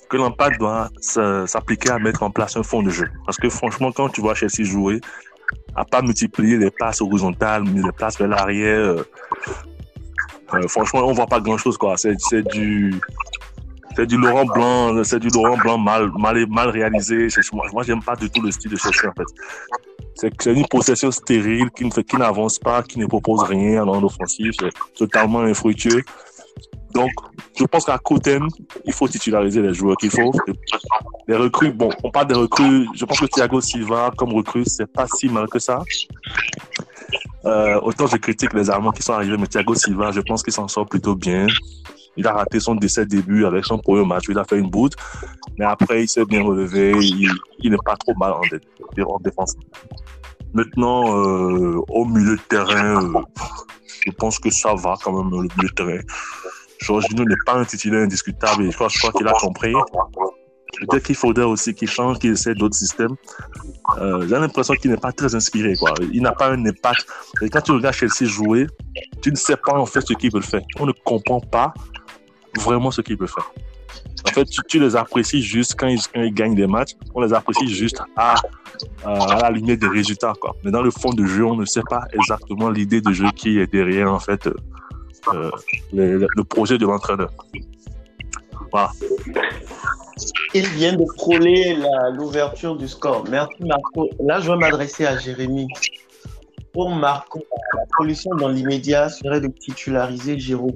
que l'impact doit s'appliquer à mettre en place un fond de jeu. Parce que franchement, quand tu vois Chelsea jouer, à pas multiplier les passes horizontales, les passes vers l'arrière, euh, euh, franchement, on voit pas grand chose, quoi. C'est du, c'est du Laurent Blanc, c'est du Laurent Blanc mal, mal, mal réalisé. Moi, j'aime pas du tout le style de Chelsea, en fait. C'est une possession stérile qui fait, qui n'avance pas, qui ne propose rien en offensif. C'est totalement infructueux. Donc, je pense qu'à côté, il faut titulariser les joueurs qu'il faut. Les recrues, bon, on parle des recrues. Je pense que Thiago Silva, comme recrue, c'est pas si mal que ça. Euh, autant je critique les Allemands qui sont arrivés, mais Thiago Silva, je pense qu'il s'en sort plutôt bien. Il a raté son décès début avec son premier match, il a fait une boute, mais après il s'est bien relevé, il, n'est pas trop mal en, défense. Maintenant, euh, au milieu de terrain, euh, je pense que ça va quand même, le milieu de terrain. Jorginho n'est pas un titulaire indiscutable et je crois, qu'il a compris. Peut-être qu'il faudrait aussi qu'il change, qu'il essaie d'autres systèmes. Euh, j'ai l'impression qu'il n'est pas très inspiré. Quoi. Il n'a pas un impact. Et quand tu regardes Chelsea jouer, tu ne sais pas en fait ce qu'il veut faire. On ne comprend pas vraiment ce qu'il veut faire. En fait, tu, les apprécies juste quand ils, gagnent des matchs. On les apprécie juste à, à, la lumière des résultats. Quoi. Mais dans le fond de jeu, on ne sait pas exactement l'idée de jeu qui est derrière en fait euh, le, le projet de l'entraîneur. Voilà. Il vient de frôler l'ouverture du score. Merci Marco. Là, je vais m'adresser à Jérémy. Pour Marco, la solution dans l'immédiat serait de titulariser Giroud.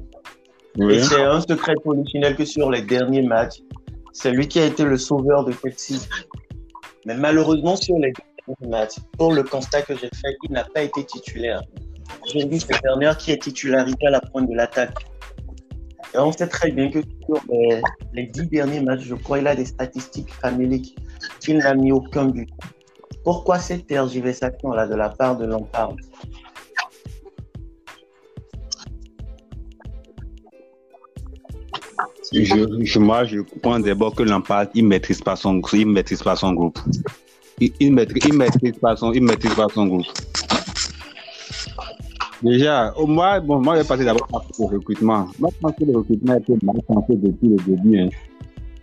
Et c'est un secret polichinelle que sur les derniers matchs, c'est lui qui a été le sauveur de Chelsea. Mais malheureusement, sur les derniers matchs, pour le constat que j'ai fait, il n'a pas été titulaire. Cette dernière qui est titularisé à la pointe de l'attaque. Et on sait très bien que sur les, dix derniers matchs, je crois, il a des statistiques faméliques qu'il n'a mis aucun but. Pourquoi cette tergiversation-là de la part de Lampard? Je, Moi, je comprends d'abord que Lampard, il ne maîtrise, pas son, il maîtrise pas son groupe. Il ne il maîtrise, pas son, il maîtrise pas son groupe. Déjà, moi, bon, moi, je vais passer d'abord par le recrutement. Moi, je pense que le recrutement été mal pensé depuis le début. Hein.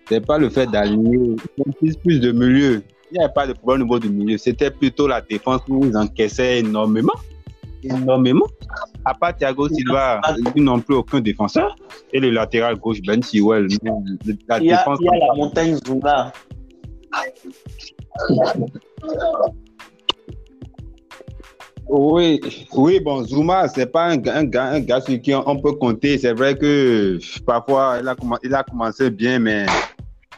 Ce n'est pas le fait d'aligner plus, plus de milieu. Il n'y avait pas de problème au niveau du milieu. C'était plutôt la défense où ils encaissaient énormément. Énormément. À part Thiago Silva, ils n'ont plus aucun défenseur. Et le latéral gauche, Ben Siwell. La il, y a, défense il y a la montagne Zuma. *laughs* Oui, oui, bon, Zuma, c'est pas un, un, gars, un gars sur qui on, peut compter. C'est vrai que parfois, il a, il a commencé bien, mais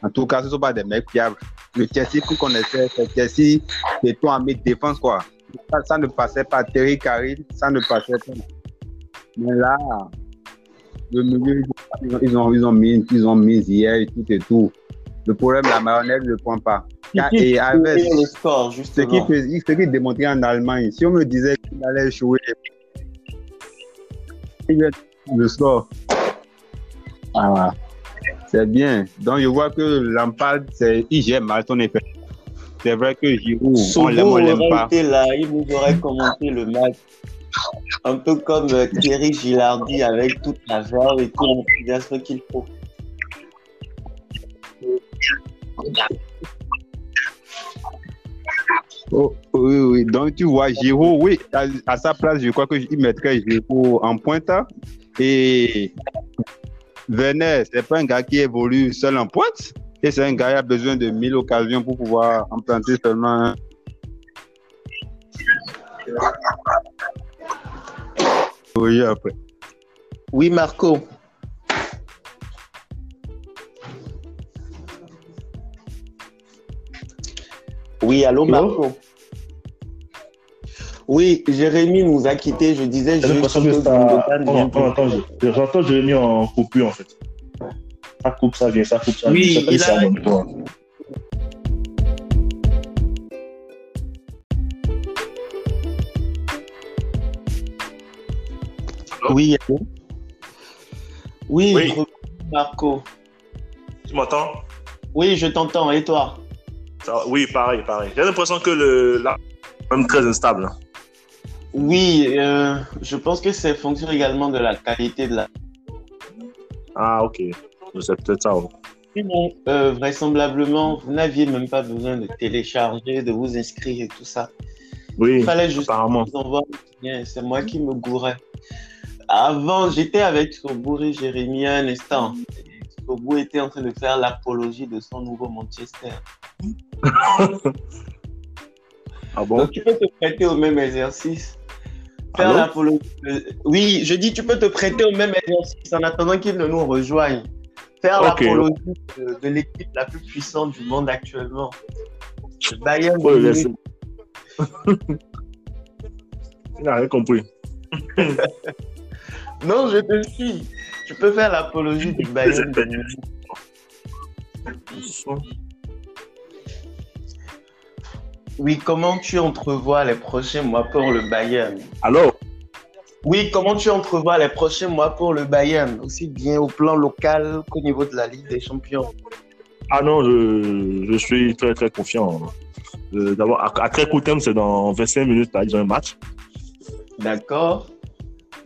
en tout cas, ce ne sont pas des mecs fiables. Le Chelsea qu'on connaissait, c'est Chelsea, c'est toi en défense, quoi. Ça, ne passait pas. Terry Carril, ça ne passait pas. Mais là, le milieu, ils ont, ils ont, mis, ils ont mis hier et tout et tout. Le problème, la marionnette ne prend pas. Et score, ce qui, ce qui démontrait en Allemagne, si on me disait qu'il allait jouer le score, ah, c'est bien. Donc, je vois que Lampard, il gère mal son effet. C'est vrai que Giroud, on l'aime, on l'aime pas. là, il nous aurait commenté le match. Un peu comme euh, Thierry Gilardi avec toute la joie et tout l'enthousiasme qu'il faut. Oh, oui, oui. Donc, tu vois, Giroud, oui, à, sa place, je crois qu'il mettrait Giroud en pointe. Et Werner, c'est pas un gars qui évolue seul en pointe. Et c'est un gars qui a besoin de mille occasions pour pouvoir implanter seulement Oui, après. Oui, Marco. Oui, allô, Marco. Oui, Jérémy nous a quittés. Je disais juste que ça... J'entends Jérémy en coupure, en fait. Ça coupe, ça vient, ça coupe, ça vient. Oui, il a... Oui, oui, oui, Marco. Tu m'entends? Oui, je t'entends. Et toi? Oui, pareil, pareil. J'ai l'impression que le là, même très instable. Oui, euh, je pense que c'est fonction également de la qualité de la. Ah, ok. C'est peut-être ça. Sinon, euh, vraisemblablement, vous n'aviez même pas besoin de télécharger, de vous inscrire et tout ça. Oui, Il fallait juste apparemment. vous envoyer. C'est moi qui me gourais. Avant, j'étais avec Sobourg et Jérémy un instant. Et Sobourg était en train de faire l'apologie de son nouveau Manchester. *laughs* Ah bon Donc, tu peux te prêter au même exercice. Faire l'apologie. Oui, je dis, tu peux te prêter au même exercice en attendant qu'il ne nous rejoigne. Faire l'apologie de, de l'équipe la plus puissante du monde actuellement. Le Bayern Oui, *laughs* rien compris. *laughs* Non, je te suis. Tu peux faire l'apologie du Bayern. Oui, comment tu entrevois les prochains mois pour le Bayern Alors, Oui, comment tu entrevois les prochains mois pour le Bayern, aussi bien au plan local qu'au niveau de la Ligue des Champions? Ah non, je, je suis très très confiant. Euh, D'abord, à, à très court terme, c'est dans 25 minutes, là, ils ont un match. D'accord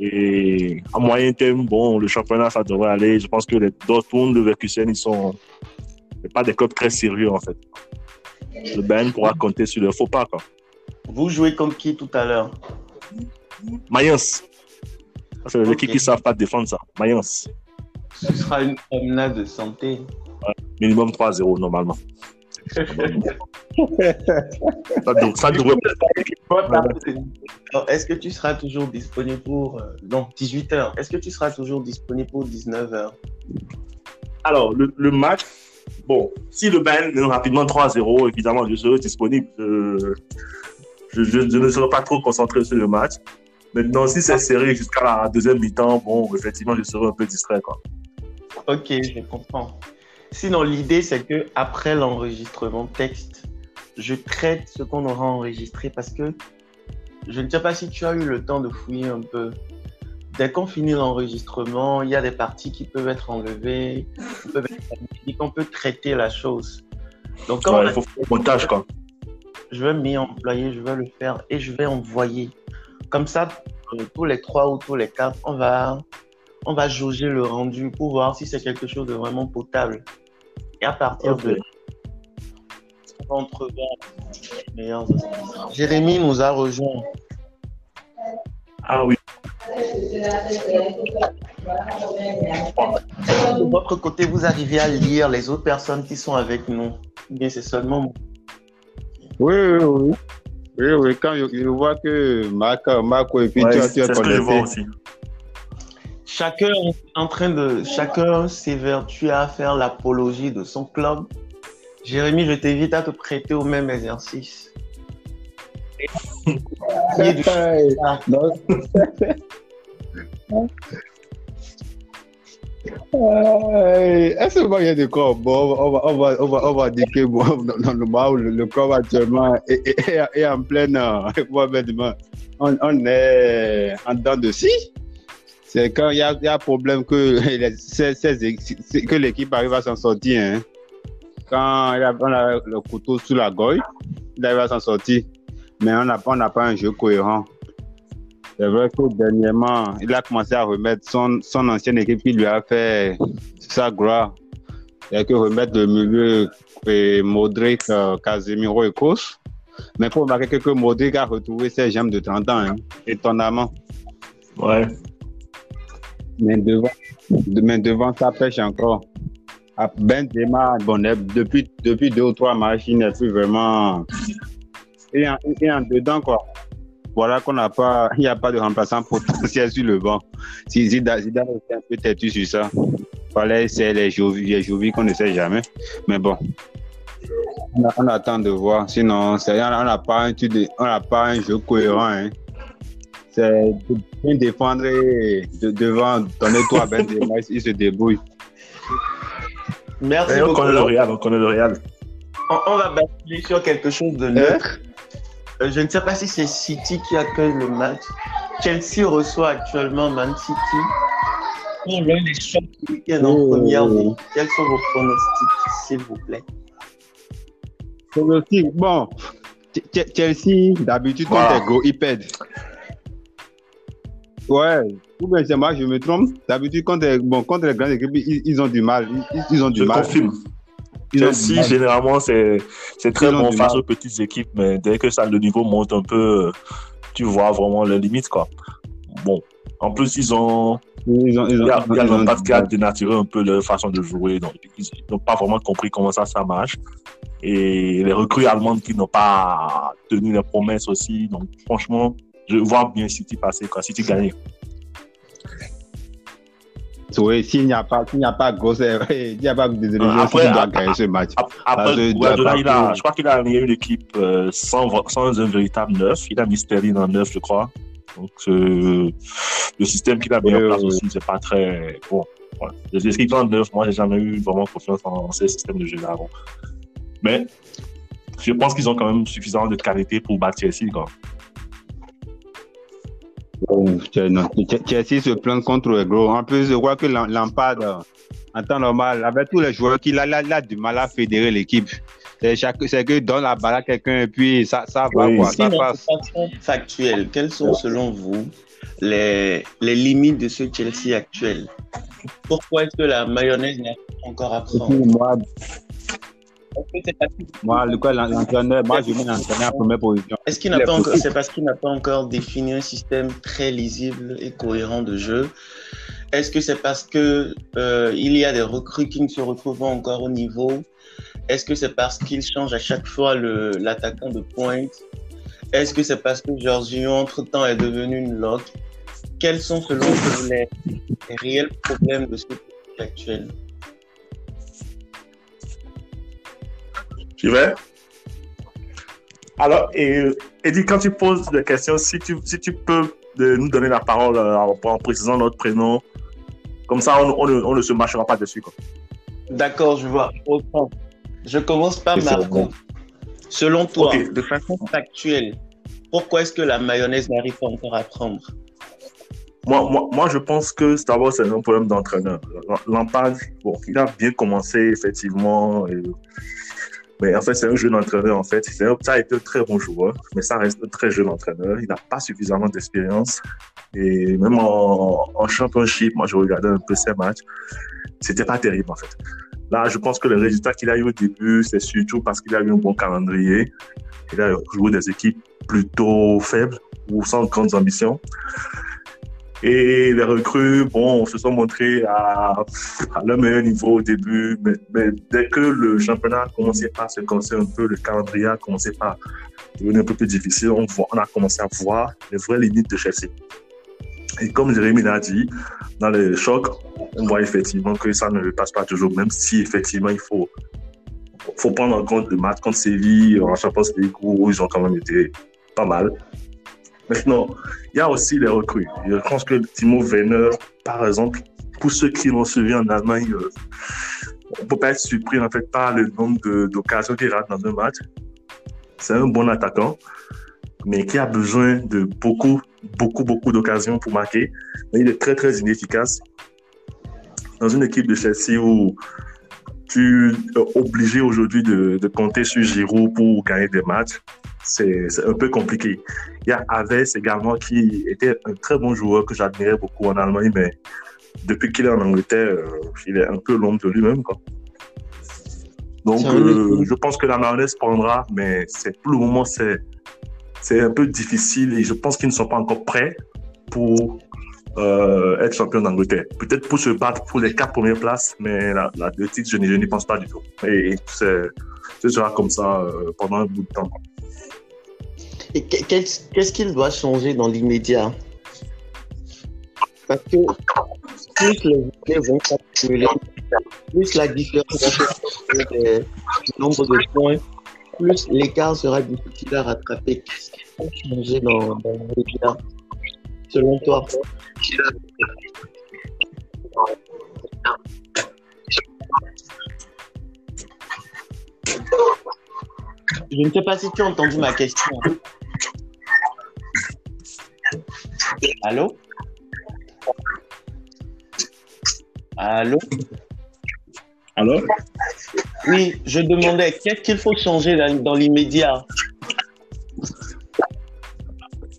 Et à moyen terme, bon, le championnat, ça devrait aller. Je pense que les Dortmund, le Leverkusen, ils sont pas des clubs très sérieux, en fait. Le Bayern pourra compter sur le faux pas, quoi. Vous jouez contre qui tout à l'heure? Mayence. C'est l'équipe Ok. qui ne savent pas défendre ça. Mayence. Ce sera une promenade de santé. Minimum 3-0, normalement. ça, ça devrait Alors, Est-ce que tu seras toujours disponible pour... euh, Non, 18h. Est-ce que tu seras toujours disponible pour 19h Alors, le, le match, bon, si le Bayern mène rapidement 3-0, évidemment, je serai disponible. Je, ne serai pas trop concentré sur le match. Maintenant, si c'est serré jusqu'à la deuxième mi-temps, bon, effectivement, je serai un peu distrait. Ok, je comprends. Sinon, l'idée, c'est que après l'enregistrement texte, je traite ce qu'on aura enregistré parce que je ne sais pas si tu as eu le temps de fouiller un peu. Dès qu'on finit l'enregistrement, il y a des parties qui peuvent être enlevées, qui peuvent être qu'on peut traiter la chose. Donc, quand Ouais, on il faut faire le montage, quoi. je vais m'y employer, je vais le faire et je vais envoyer. Comme ça, euh, tous les trois ou tous les quatre, on va, on va jauger le rendu pour voir si c'est quelque chose de vraiment potable. Et à partir de on va entrevoir les meilleurs aspects. Jérémy nous a rejoint. Ah oui. De votre côté, vous arrivez à lire les autres personnes qui sont avec nous. Ou Bien, c'est seulement moi. Oui, oui, oui. Oui, oui, quand je, je vois que Marc, Marco et puis Ouais, tu as, c'est tu as ce que je vois connecté. aussi. Chacun est en train de, chacun s'évertue à faire l'apologie de son club. Jérémy, je t'invite à te prêter au même exercice. Est-ce que a des corps? Bon, on va, on va, on va, on va dire que bon, *laughs* dans le le, corps actuellement est, est- en pleine, euh, *laughs* on, on est en dedans de scie. C'est quand il y a, y a problème que, *laughs* que l'équipe arrive à s'en sortir. hein. Quand il a- on a le couteau sous la gorge, il arrive à s'en sortir. Mais on n'a pas, pas un jeu cohérent. C'est vrai que dernièrement, il a commencé à remettre son, son ancienne équipe qui lui a fait sa gloire. C'est que remettre le milieu et Modric, euh, Casemiro et Kos. Mais il faut remarquer que Modric a retrouvé ses jambes de 30 ans, hein, étonnamment. Ouais. Mais devant, de- mais devant ça pêche encore. Ah, Benzema, bon, depuis, depuis deux ou trois matchs, il n'est plus vraiment. Est en, dedans, quoi. Voilà qu'on n'a pas, *laughs* il n'y a pas de remplaçant potentiel sur le banc. Si Zidane, Zidane était un peu têtu sur ça. Fallait essayer les Jovi, les Jovi qu'on ne sait jamais. Mais bon, on, a- on attend de voir. Sinon, c'est- on n'a pas, un truc de- on n'a pas un jeu cohérent. Hein. C'est de bien défendre et de, devant, donner toi à Benzema, il se débrouille. Merci Et on beaucoup. connaît le Real, on connaît le Real. On, on va basculer sur quelque chose de neutre. Euh, je ne sais pas si c'est City qui accueille le match. Chelsea reçoit actuellement Man City. Pour l'un des chocs du week-end en Oh. première ligue. Quels sont vos pronostics, s'il vous plaît Pronostic, bon, Ch- Ch- Chelsea, d'habitude, quand ils go, ils perdent. Ouais, ou bien c'est moi, je me trompe. D'habitude, contre, bon, contre les grandes équipes, ils, ils ont du mal. Ils, ils ont du Je mal. confirme. Chelsea, généralement, c'est très bon face aux petites équipes, mais dès que ça, le niveau monte un peu, tu vois vraiment les limites, quoi. Bon. En plus, ils ont, Ils ont, ils ont, il y a, il y qui dénaturé un peu leur façon de jouer, donc ils n'ont pas vraiment compris comment ça, ça marche. Et les recrues allemandes qui n'ont pas tenu les promesses aussi, donc franchement, je vois bien City passer, quoi. City gagner. Oui, s'il n'y a pas, s'il n'y a pas *laughs* il n'y a pas de Après, doit gagner ce match. Ap- Après, Guardiola, il a, je crois qu'il a aligné une équipe euh, sans, sans un véritable neuf. Il a mis Sterling en neuf, je crois. Donc, euh, le système qu'il a mis en place aussi, c'est pas très bon. Voilà. Les équipes en neuf, moi, j'ai jamais eu vraiment confiance en ces systèmes de jeu là avant. Mais je pense qu'ils ont quand même suffisamment de qualité pour battre Chelsea. Quoi. Chelsea- se plaint contre les gros. En plus, je crois que Lam- Lampard, euh, en temps normal, avec tous les joueurs qu'il a, il a, il a du mal à fédérer l'équipe. C'est chaque- c'est que donne la balle à quelqu'un et puis ça, ça va, Oui. quoi, ça passe. façon factuelle, quelles sont selon vous les, les limites de ce Chelsea actuel? Pourquoi est-ce que la mayonnaise n'a pas encore à prendre moi, Est-ce que c'est parce que- moi, l'entraîneur, moi, je mets l'entraîneur en première position. est-ce qu'il n'a pas encore, c'est parce qu'il n'a pas encore défini un système très lisible et cohérent de jeu? Est-ce que c'est parce que euh, il y a des recrues qui ne se retrouvent pas encore au niveau? Est-ce que c'est parce qu'il change à chaque fois le- l'attaquant de pointe? Est-ce que c'est parce que Giorgio, entre-temps, est devenu une lock Quels sont, selon vous, les, les réels problèmes de ce actuel? Tu vais Alors, et, Eddie, quand tu poses des questions, si tu, si tu peux de nous donner la parole euh, en, en précisant notre prénom, comme ça, on, on ne, on ne se marchera pas dessus. Quoi. D'accord, je vois. Je reprends. Je commence par Marco. Selon toi, de façon factuelle, pourquoi est-ce que la mayonnaise n'arrive pas encore à prendre? Moi, moi, moi, je pense que c'est d'abord c'est un problème d'entraîneur. Lampard, bon, il a bien commencé effectivement, et- mais en fait c'est un jeune entraîneur en fait. Ça a été un très bon joueur, mais ça reste un très jeune entraîneur. Il n'a pas suffisamment d'expérience et même en, en championship, moi je regardais un peu ses matchs, c'était pas terrible en fait. Là, je pense que le résultat qu'il a eu au début, c'est surtout parce qu'il a eu un bon calendrier. Il a joué des équipes plutôt faibles ou sans grandes ambitions. Et les recrues, bon, se sont montrés à, leur meilleur niveau au début, mais, dès que le championnat a commencé à se casser un peu, le calendrier a commencé à devenir un peu plus difficile, on, voit- on a commencé à voir les vraies limites de Chelsea. Et comme Jérémy l'a dit, dans les chocs, on voit effectivement que ça ne passe pas toujours, même si effectivement il faut, faut prendre en compte le match contre Séville en Champions League où ils ont quand même été pas mal. Maintenant, il y a aussi les recrues. Je pense que Timo Werner, par exemple, pour ceux qui l'ont suivi en Allemagne, euh, on ne peut pas être surpris en fait par le nombre d'occasions qu'il rate dans un match. C'est un bon attaquant, mais qui a besoin de beaucoup, beaucoup, beaucoup d'occasions pour marquer. Mais il est très, très inefficace. Dans une équipe de Chelsea où tu es obligé aujourd'hui de, de compter sur Giroud pour gagner des matchs, c'est un peu compliqué. Il y a Aves également qui était un très bon joueur que j'admirais beaucoup en Allemagne, mais depuis qu'il est en Angleterre, euh, il est un peu l'ombre de lui-même. Donc, euh, je pense que la mayonnaise prendra, mais pour le moment, c'est un peu difficile et je pense qu'ils ne sont pas encore prêts pour euh, être champion d'Angleterre. Peut-être pour se battre pour les quatre premières places, mais la, la, le titre, je n'y pense pas du tout. Et ce sera comme ça euh, pendant un bout de temps. Et que- qu'est-ce qu'il doit changer dans l'immédiat? Parce que plus les années vont s'accumuler, plus la différence des- du nombre de points, plus l'écart sera difficile à rattraper. Qu'est-ce qu'il faut changer dans l'immédiat? Selon toi. Je ne sais pas si tu as entendu ma question. Allô? Allô? Alors Oui, je demandais qu'est-ce qu'il faut changer dans l'immédiat?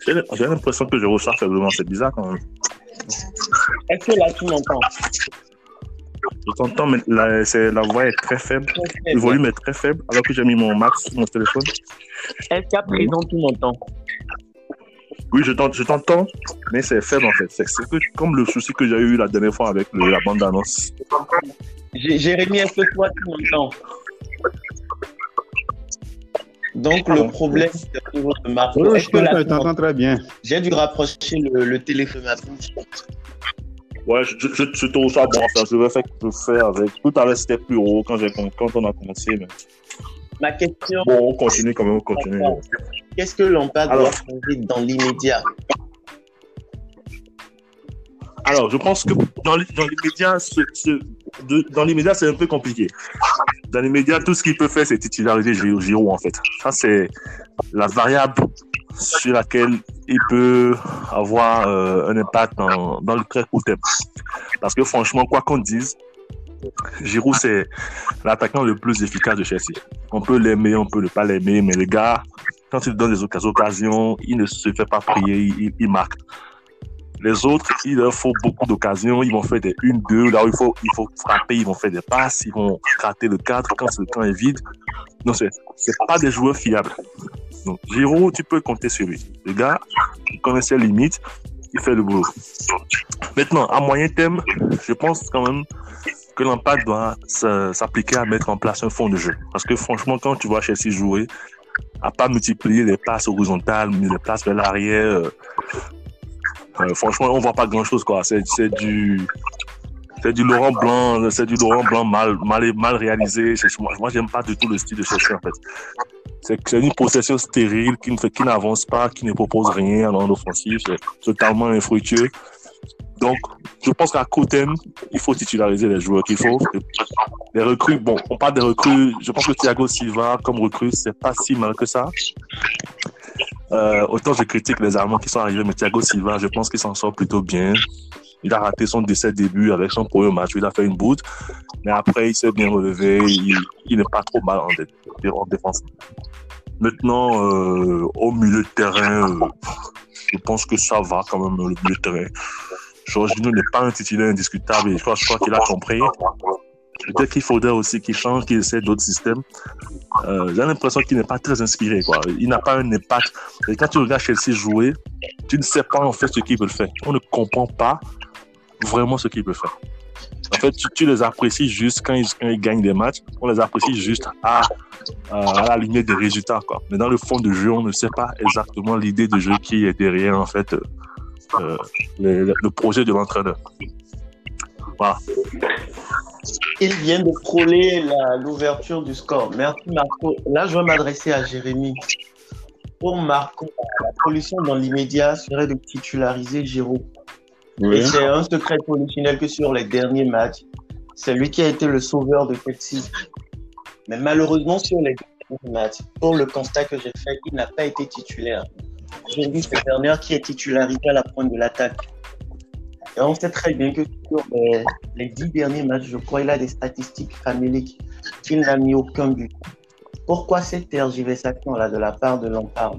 J'ai l'impression que je ressors faiblement. C'est bizarre quand même. Est-ce que là, tu m'entends? Je t'entends, mais la, voix est très faible. Le volume est très faible, alors que j'ai mis mon max sur mon téléphone. Est-ce qu'à présent, tu m'entends? Oui, je t'en- je t'entends, mais c'est faible en fait. C'est comme le souci que j'ai eu la dernière fois avec le- la bande-annonce. Jé- Jérémy, est-ce que toi, tu m'entends? Donc, le problème, c'est au niveau de Marco. Oui, je que t'entends- très bien. J'ai dû rapprocher le, le téléphone à ma. Ouais, je, je, je, je trouve ça bon. Enfin, je vais faire, je fais avec. Tout à l'heure, c'était plus haut quand, j'ai, quand on a commencé. Mais... Ma question, Bon, on continue quand même, on continue. qu'est-ce que Lampard doit Alors. changer dans l'immédiat? Alors, je pense que dans les, médias, dans les médias, c'est un peu compliqué. Dans les médias, tout ce qu'il peut faire, c'est titulariser Giroud, en fait. Ça, c'est la variable sur laquelle il peut avoir euh, un impact dans, le très court terme. Parce que franchement, quoi qu'on dise, Giroud, c'est l'attaquant le plus efficace de Chelsea. On peut l'aimer, on peut ne pas l'aimer, mais le gars, quand il donne des occasions, il ne se fait pas prier, il marque. Les autres, il leur faut beaucoup d'occasions. Ils vont faire des 1-2. Là où il faut, il faut frapper, ils vont faire des passes. Ils vont rater le 4 quand le camp est vide. Non, c'est, pas des joueurs fiables. Donc, Giroud, tu peux compter sur lui. Le gars, il connaît ses limites. Il fait le boulot. Maintenant, à moyen terme, je pense quand même que l'impact doit s'appliquer à mettre en place un fond de jeu. Parce que franchement, quand tu vois Chelsea jouer, à pas multiplier les passes horizontales, les passes vers l'arrière, franchement, on voit pas grand chose, quoi. C'est, du, c'est du Laurent Blanc, c'est du Laurent Blanc mal, mal, mal réalisé. Moi, moi, j'aime pas du tout le style de Chelsea, en fait. C'est, une possession stérile qui ne qui n'avance pas, qui ne propose rien en offensif. C'est totalement infructueux. Donc, je pense qu'à court terme, il faut titulariser les joueurs qu'il faut. Les recrues, bon, on parle des recrues. Je pense que Thiago Silva, comme recrue, c'est pas si mal que ça. Euh, autant je critique les Allemands qui sont arrivés, mais Thiago Silva, je pense qu'il s'en sort plutôt bien. Il a raté son décès début avec son premier match, il a fait une boute, mais après il s'est bien relevé, il, il n'est pas trop mal en, dé- en défense. Maintenant, euh, au milieu de terrain, euh, je pense que ça va quand même, le milieu de terrain. Jorginho n'est pas un titulaire indiscutable et je crois, crois qu'il a compris. Peut-être qu'il faudrait aussi qu'il change, qu'il essaie d'autres systèmes. Euh, j'ai l'impression qu'il n'est pas très inspiré. Il n'a pas un impact. Et quand tu regardes Chelsea jouer, tu ne sais pas en fait ce qu'il veut faire. On ne comprend pas vraiment ce qu'il veut faire. En fait, tu, les apprécies juste quand ils, gagnent des matchs. On les apprécie juste à, à, la lumière des résultats. Mais dans le fond de jeu, on ne sait pas exactement l'idée de jeu qui est derrière en fait euh, le projet de l'entraîneur. Voilà. Il vient de frôler la- l'ouverture du score. Merci Marco. Là, je vais m'adresser à Jérémy. Pour Marco, la solution dans l'immédiat serait de titulariser Giroud. Oui. Et c'est un secret polichinelle que sur les derniers matchs, c'est lui qui a été le sauveur de Chelsea. Mais malheureusement, sur les derniers matchs, pour le constat que j'ai fait, il n'a pas été titulaire. J'ai vu c'est Werner qui est titularisé à la pointe de l'attaque. On sait très bien que sur les, dix derniers matchs, je crois, il a des statistiques faméliques qu'il n'a mis aucun but. Pourquoi cette tergiversation-là de la part de Lampard?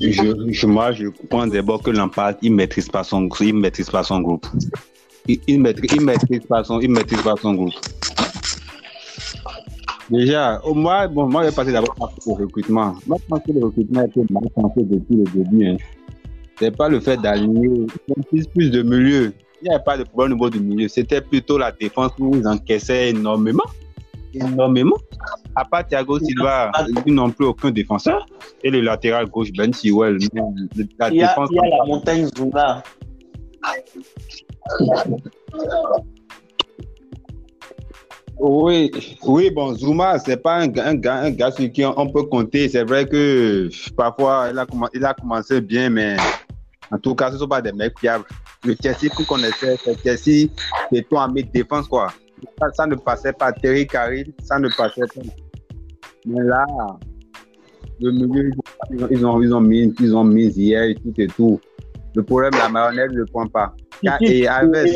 Je, je- moi, je comprends d'abord que Lampard, il maîtrise pas son, il maîtrise pas son groupe. Il, maîtrise, il maîtrise maîtrise pas son groupe. Déjà, au moins, bon, moi, je vais passer d'abord par le recrutement. Moi, je pense que le recrutement était mal pensé depuis le début. Hein. C'est pas le fait d'aligner plus, de milieu. Il n'y avait pas de problème au niveau du milieu. C'était plutôt la défense où ils encaissaient énormément. Énormément. À part Thiago Silva, ils n'ont plus aucun défenseur. Et le latéral gauche, Ben le- La il y, a, défense. il y a la montagne Zuma. *laughs* Oui, oui, bon, Zuma, c'est pas un gars, un gars, sur qui on, peut compter. C'est vrai que parfois, il a, commencé bien, mais en tout cas, ce ne sont pas des mecs fiables. Le Chelsea qu'on connaissait, c'est Chelsea, c'est toi en défense, quoi. Ça, ne passait pas. Terry Carrill, ça ne passait pas. Mais là, le milieu, ils ont, mis, ils ont mis hier et tout et tout. Le problème, la marionnette ne prend pas. Qui Et avec, ce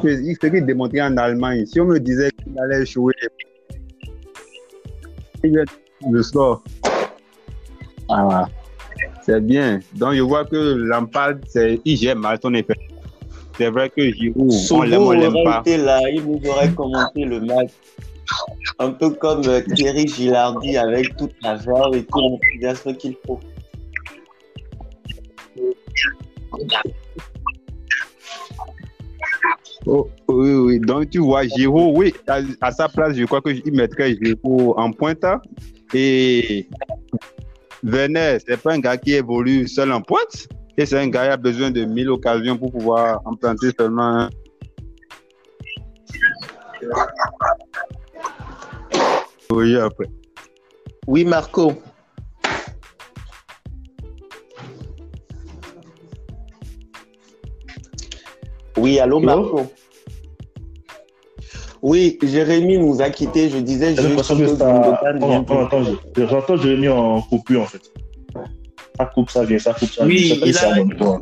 faisait- ce qu'il démontrait en Allemagne, si on me disait qu'il allait jouer le score. Ah, c'est bien. Donc, je vois que Lampard, c'est, il gère mal son effet. C'est vrai que Giroud, on l'aime, on l'aime pas. été là, il nous aurait commenté le match. Un peu comme euh, Thierry Gilardi avec toute la verve et tout l'enthousiasme qu'il faut. Oh, oui, oui. Donc, tu vois, Giroud, oui, à, sa place, je crois qu'il mettrait Giroud en pointe. Et Werner, c'est pas un gars qui évolue seul en pointe. Et c'est un gars qui a besoin de 1000 occasions pour pouvoir en planter seulement un. Oui, après. Oui, Marco. Oui, allô, Marco. Oui, Jérémy nous a quittés. Je disais, J'ai je l'impression que ça. Attends, attends, attends, je- j'entends Jérémy en coupure en fait. Ça coupe, ça vient, ça coupe, ça Oui, vient. Je sais pas il si a- c'est à mon niveau.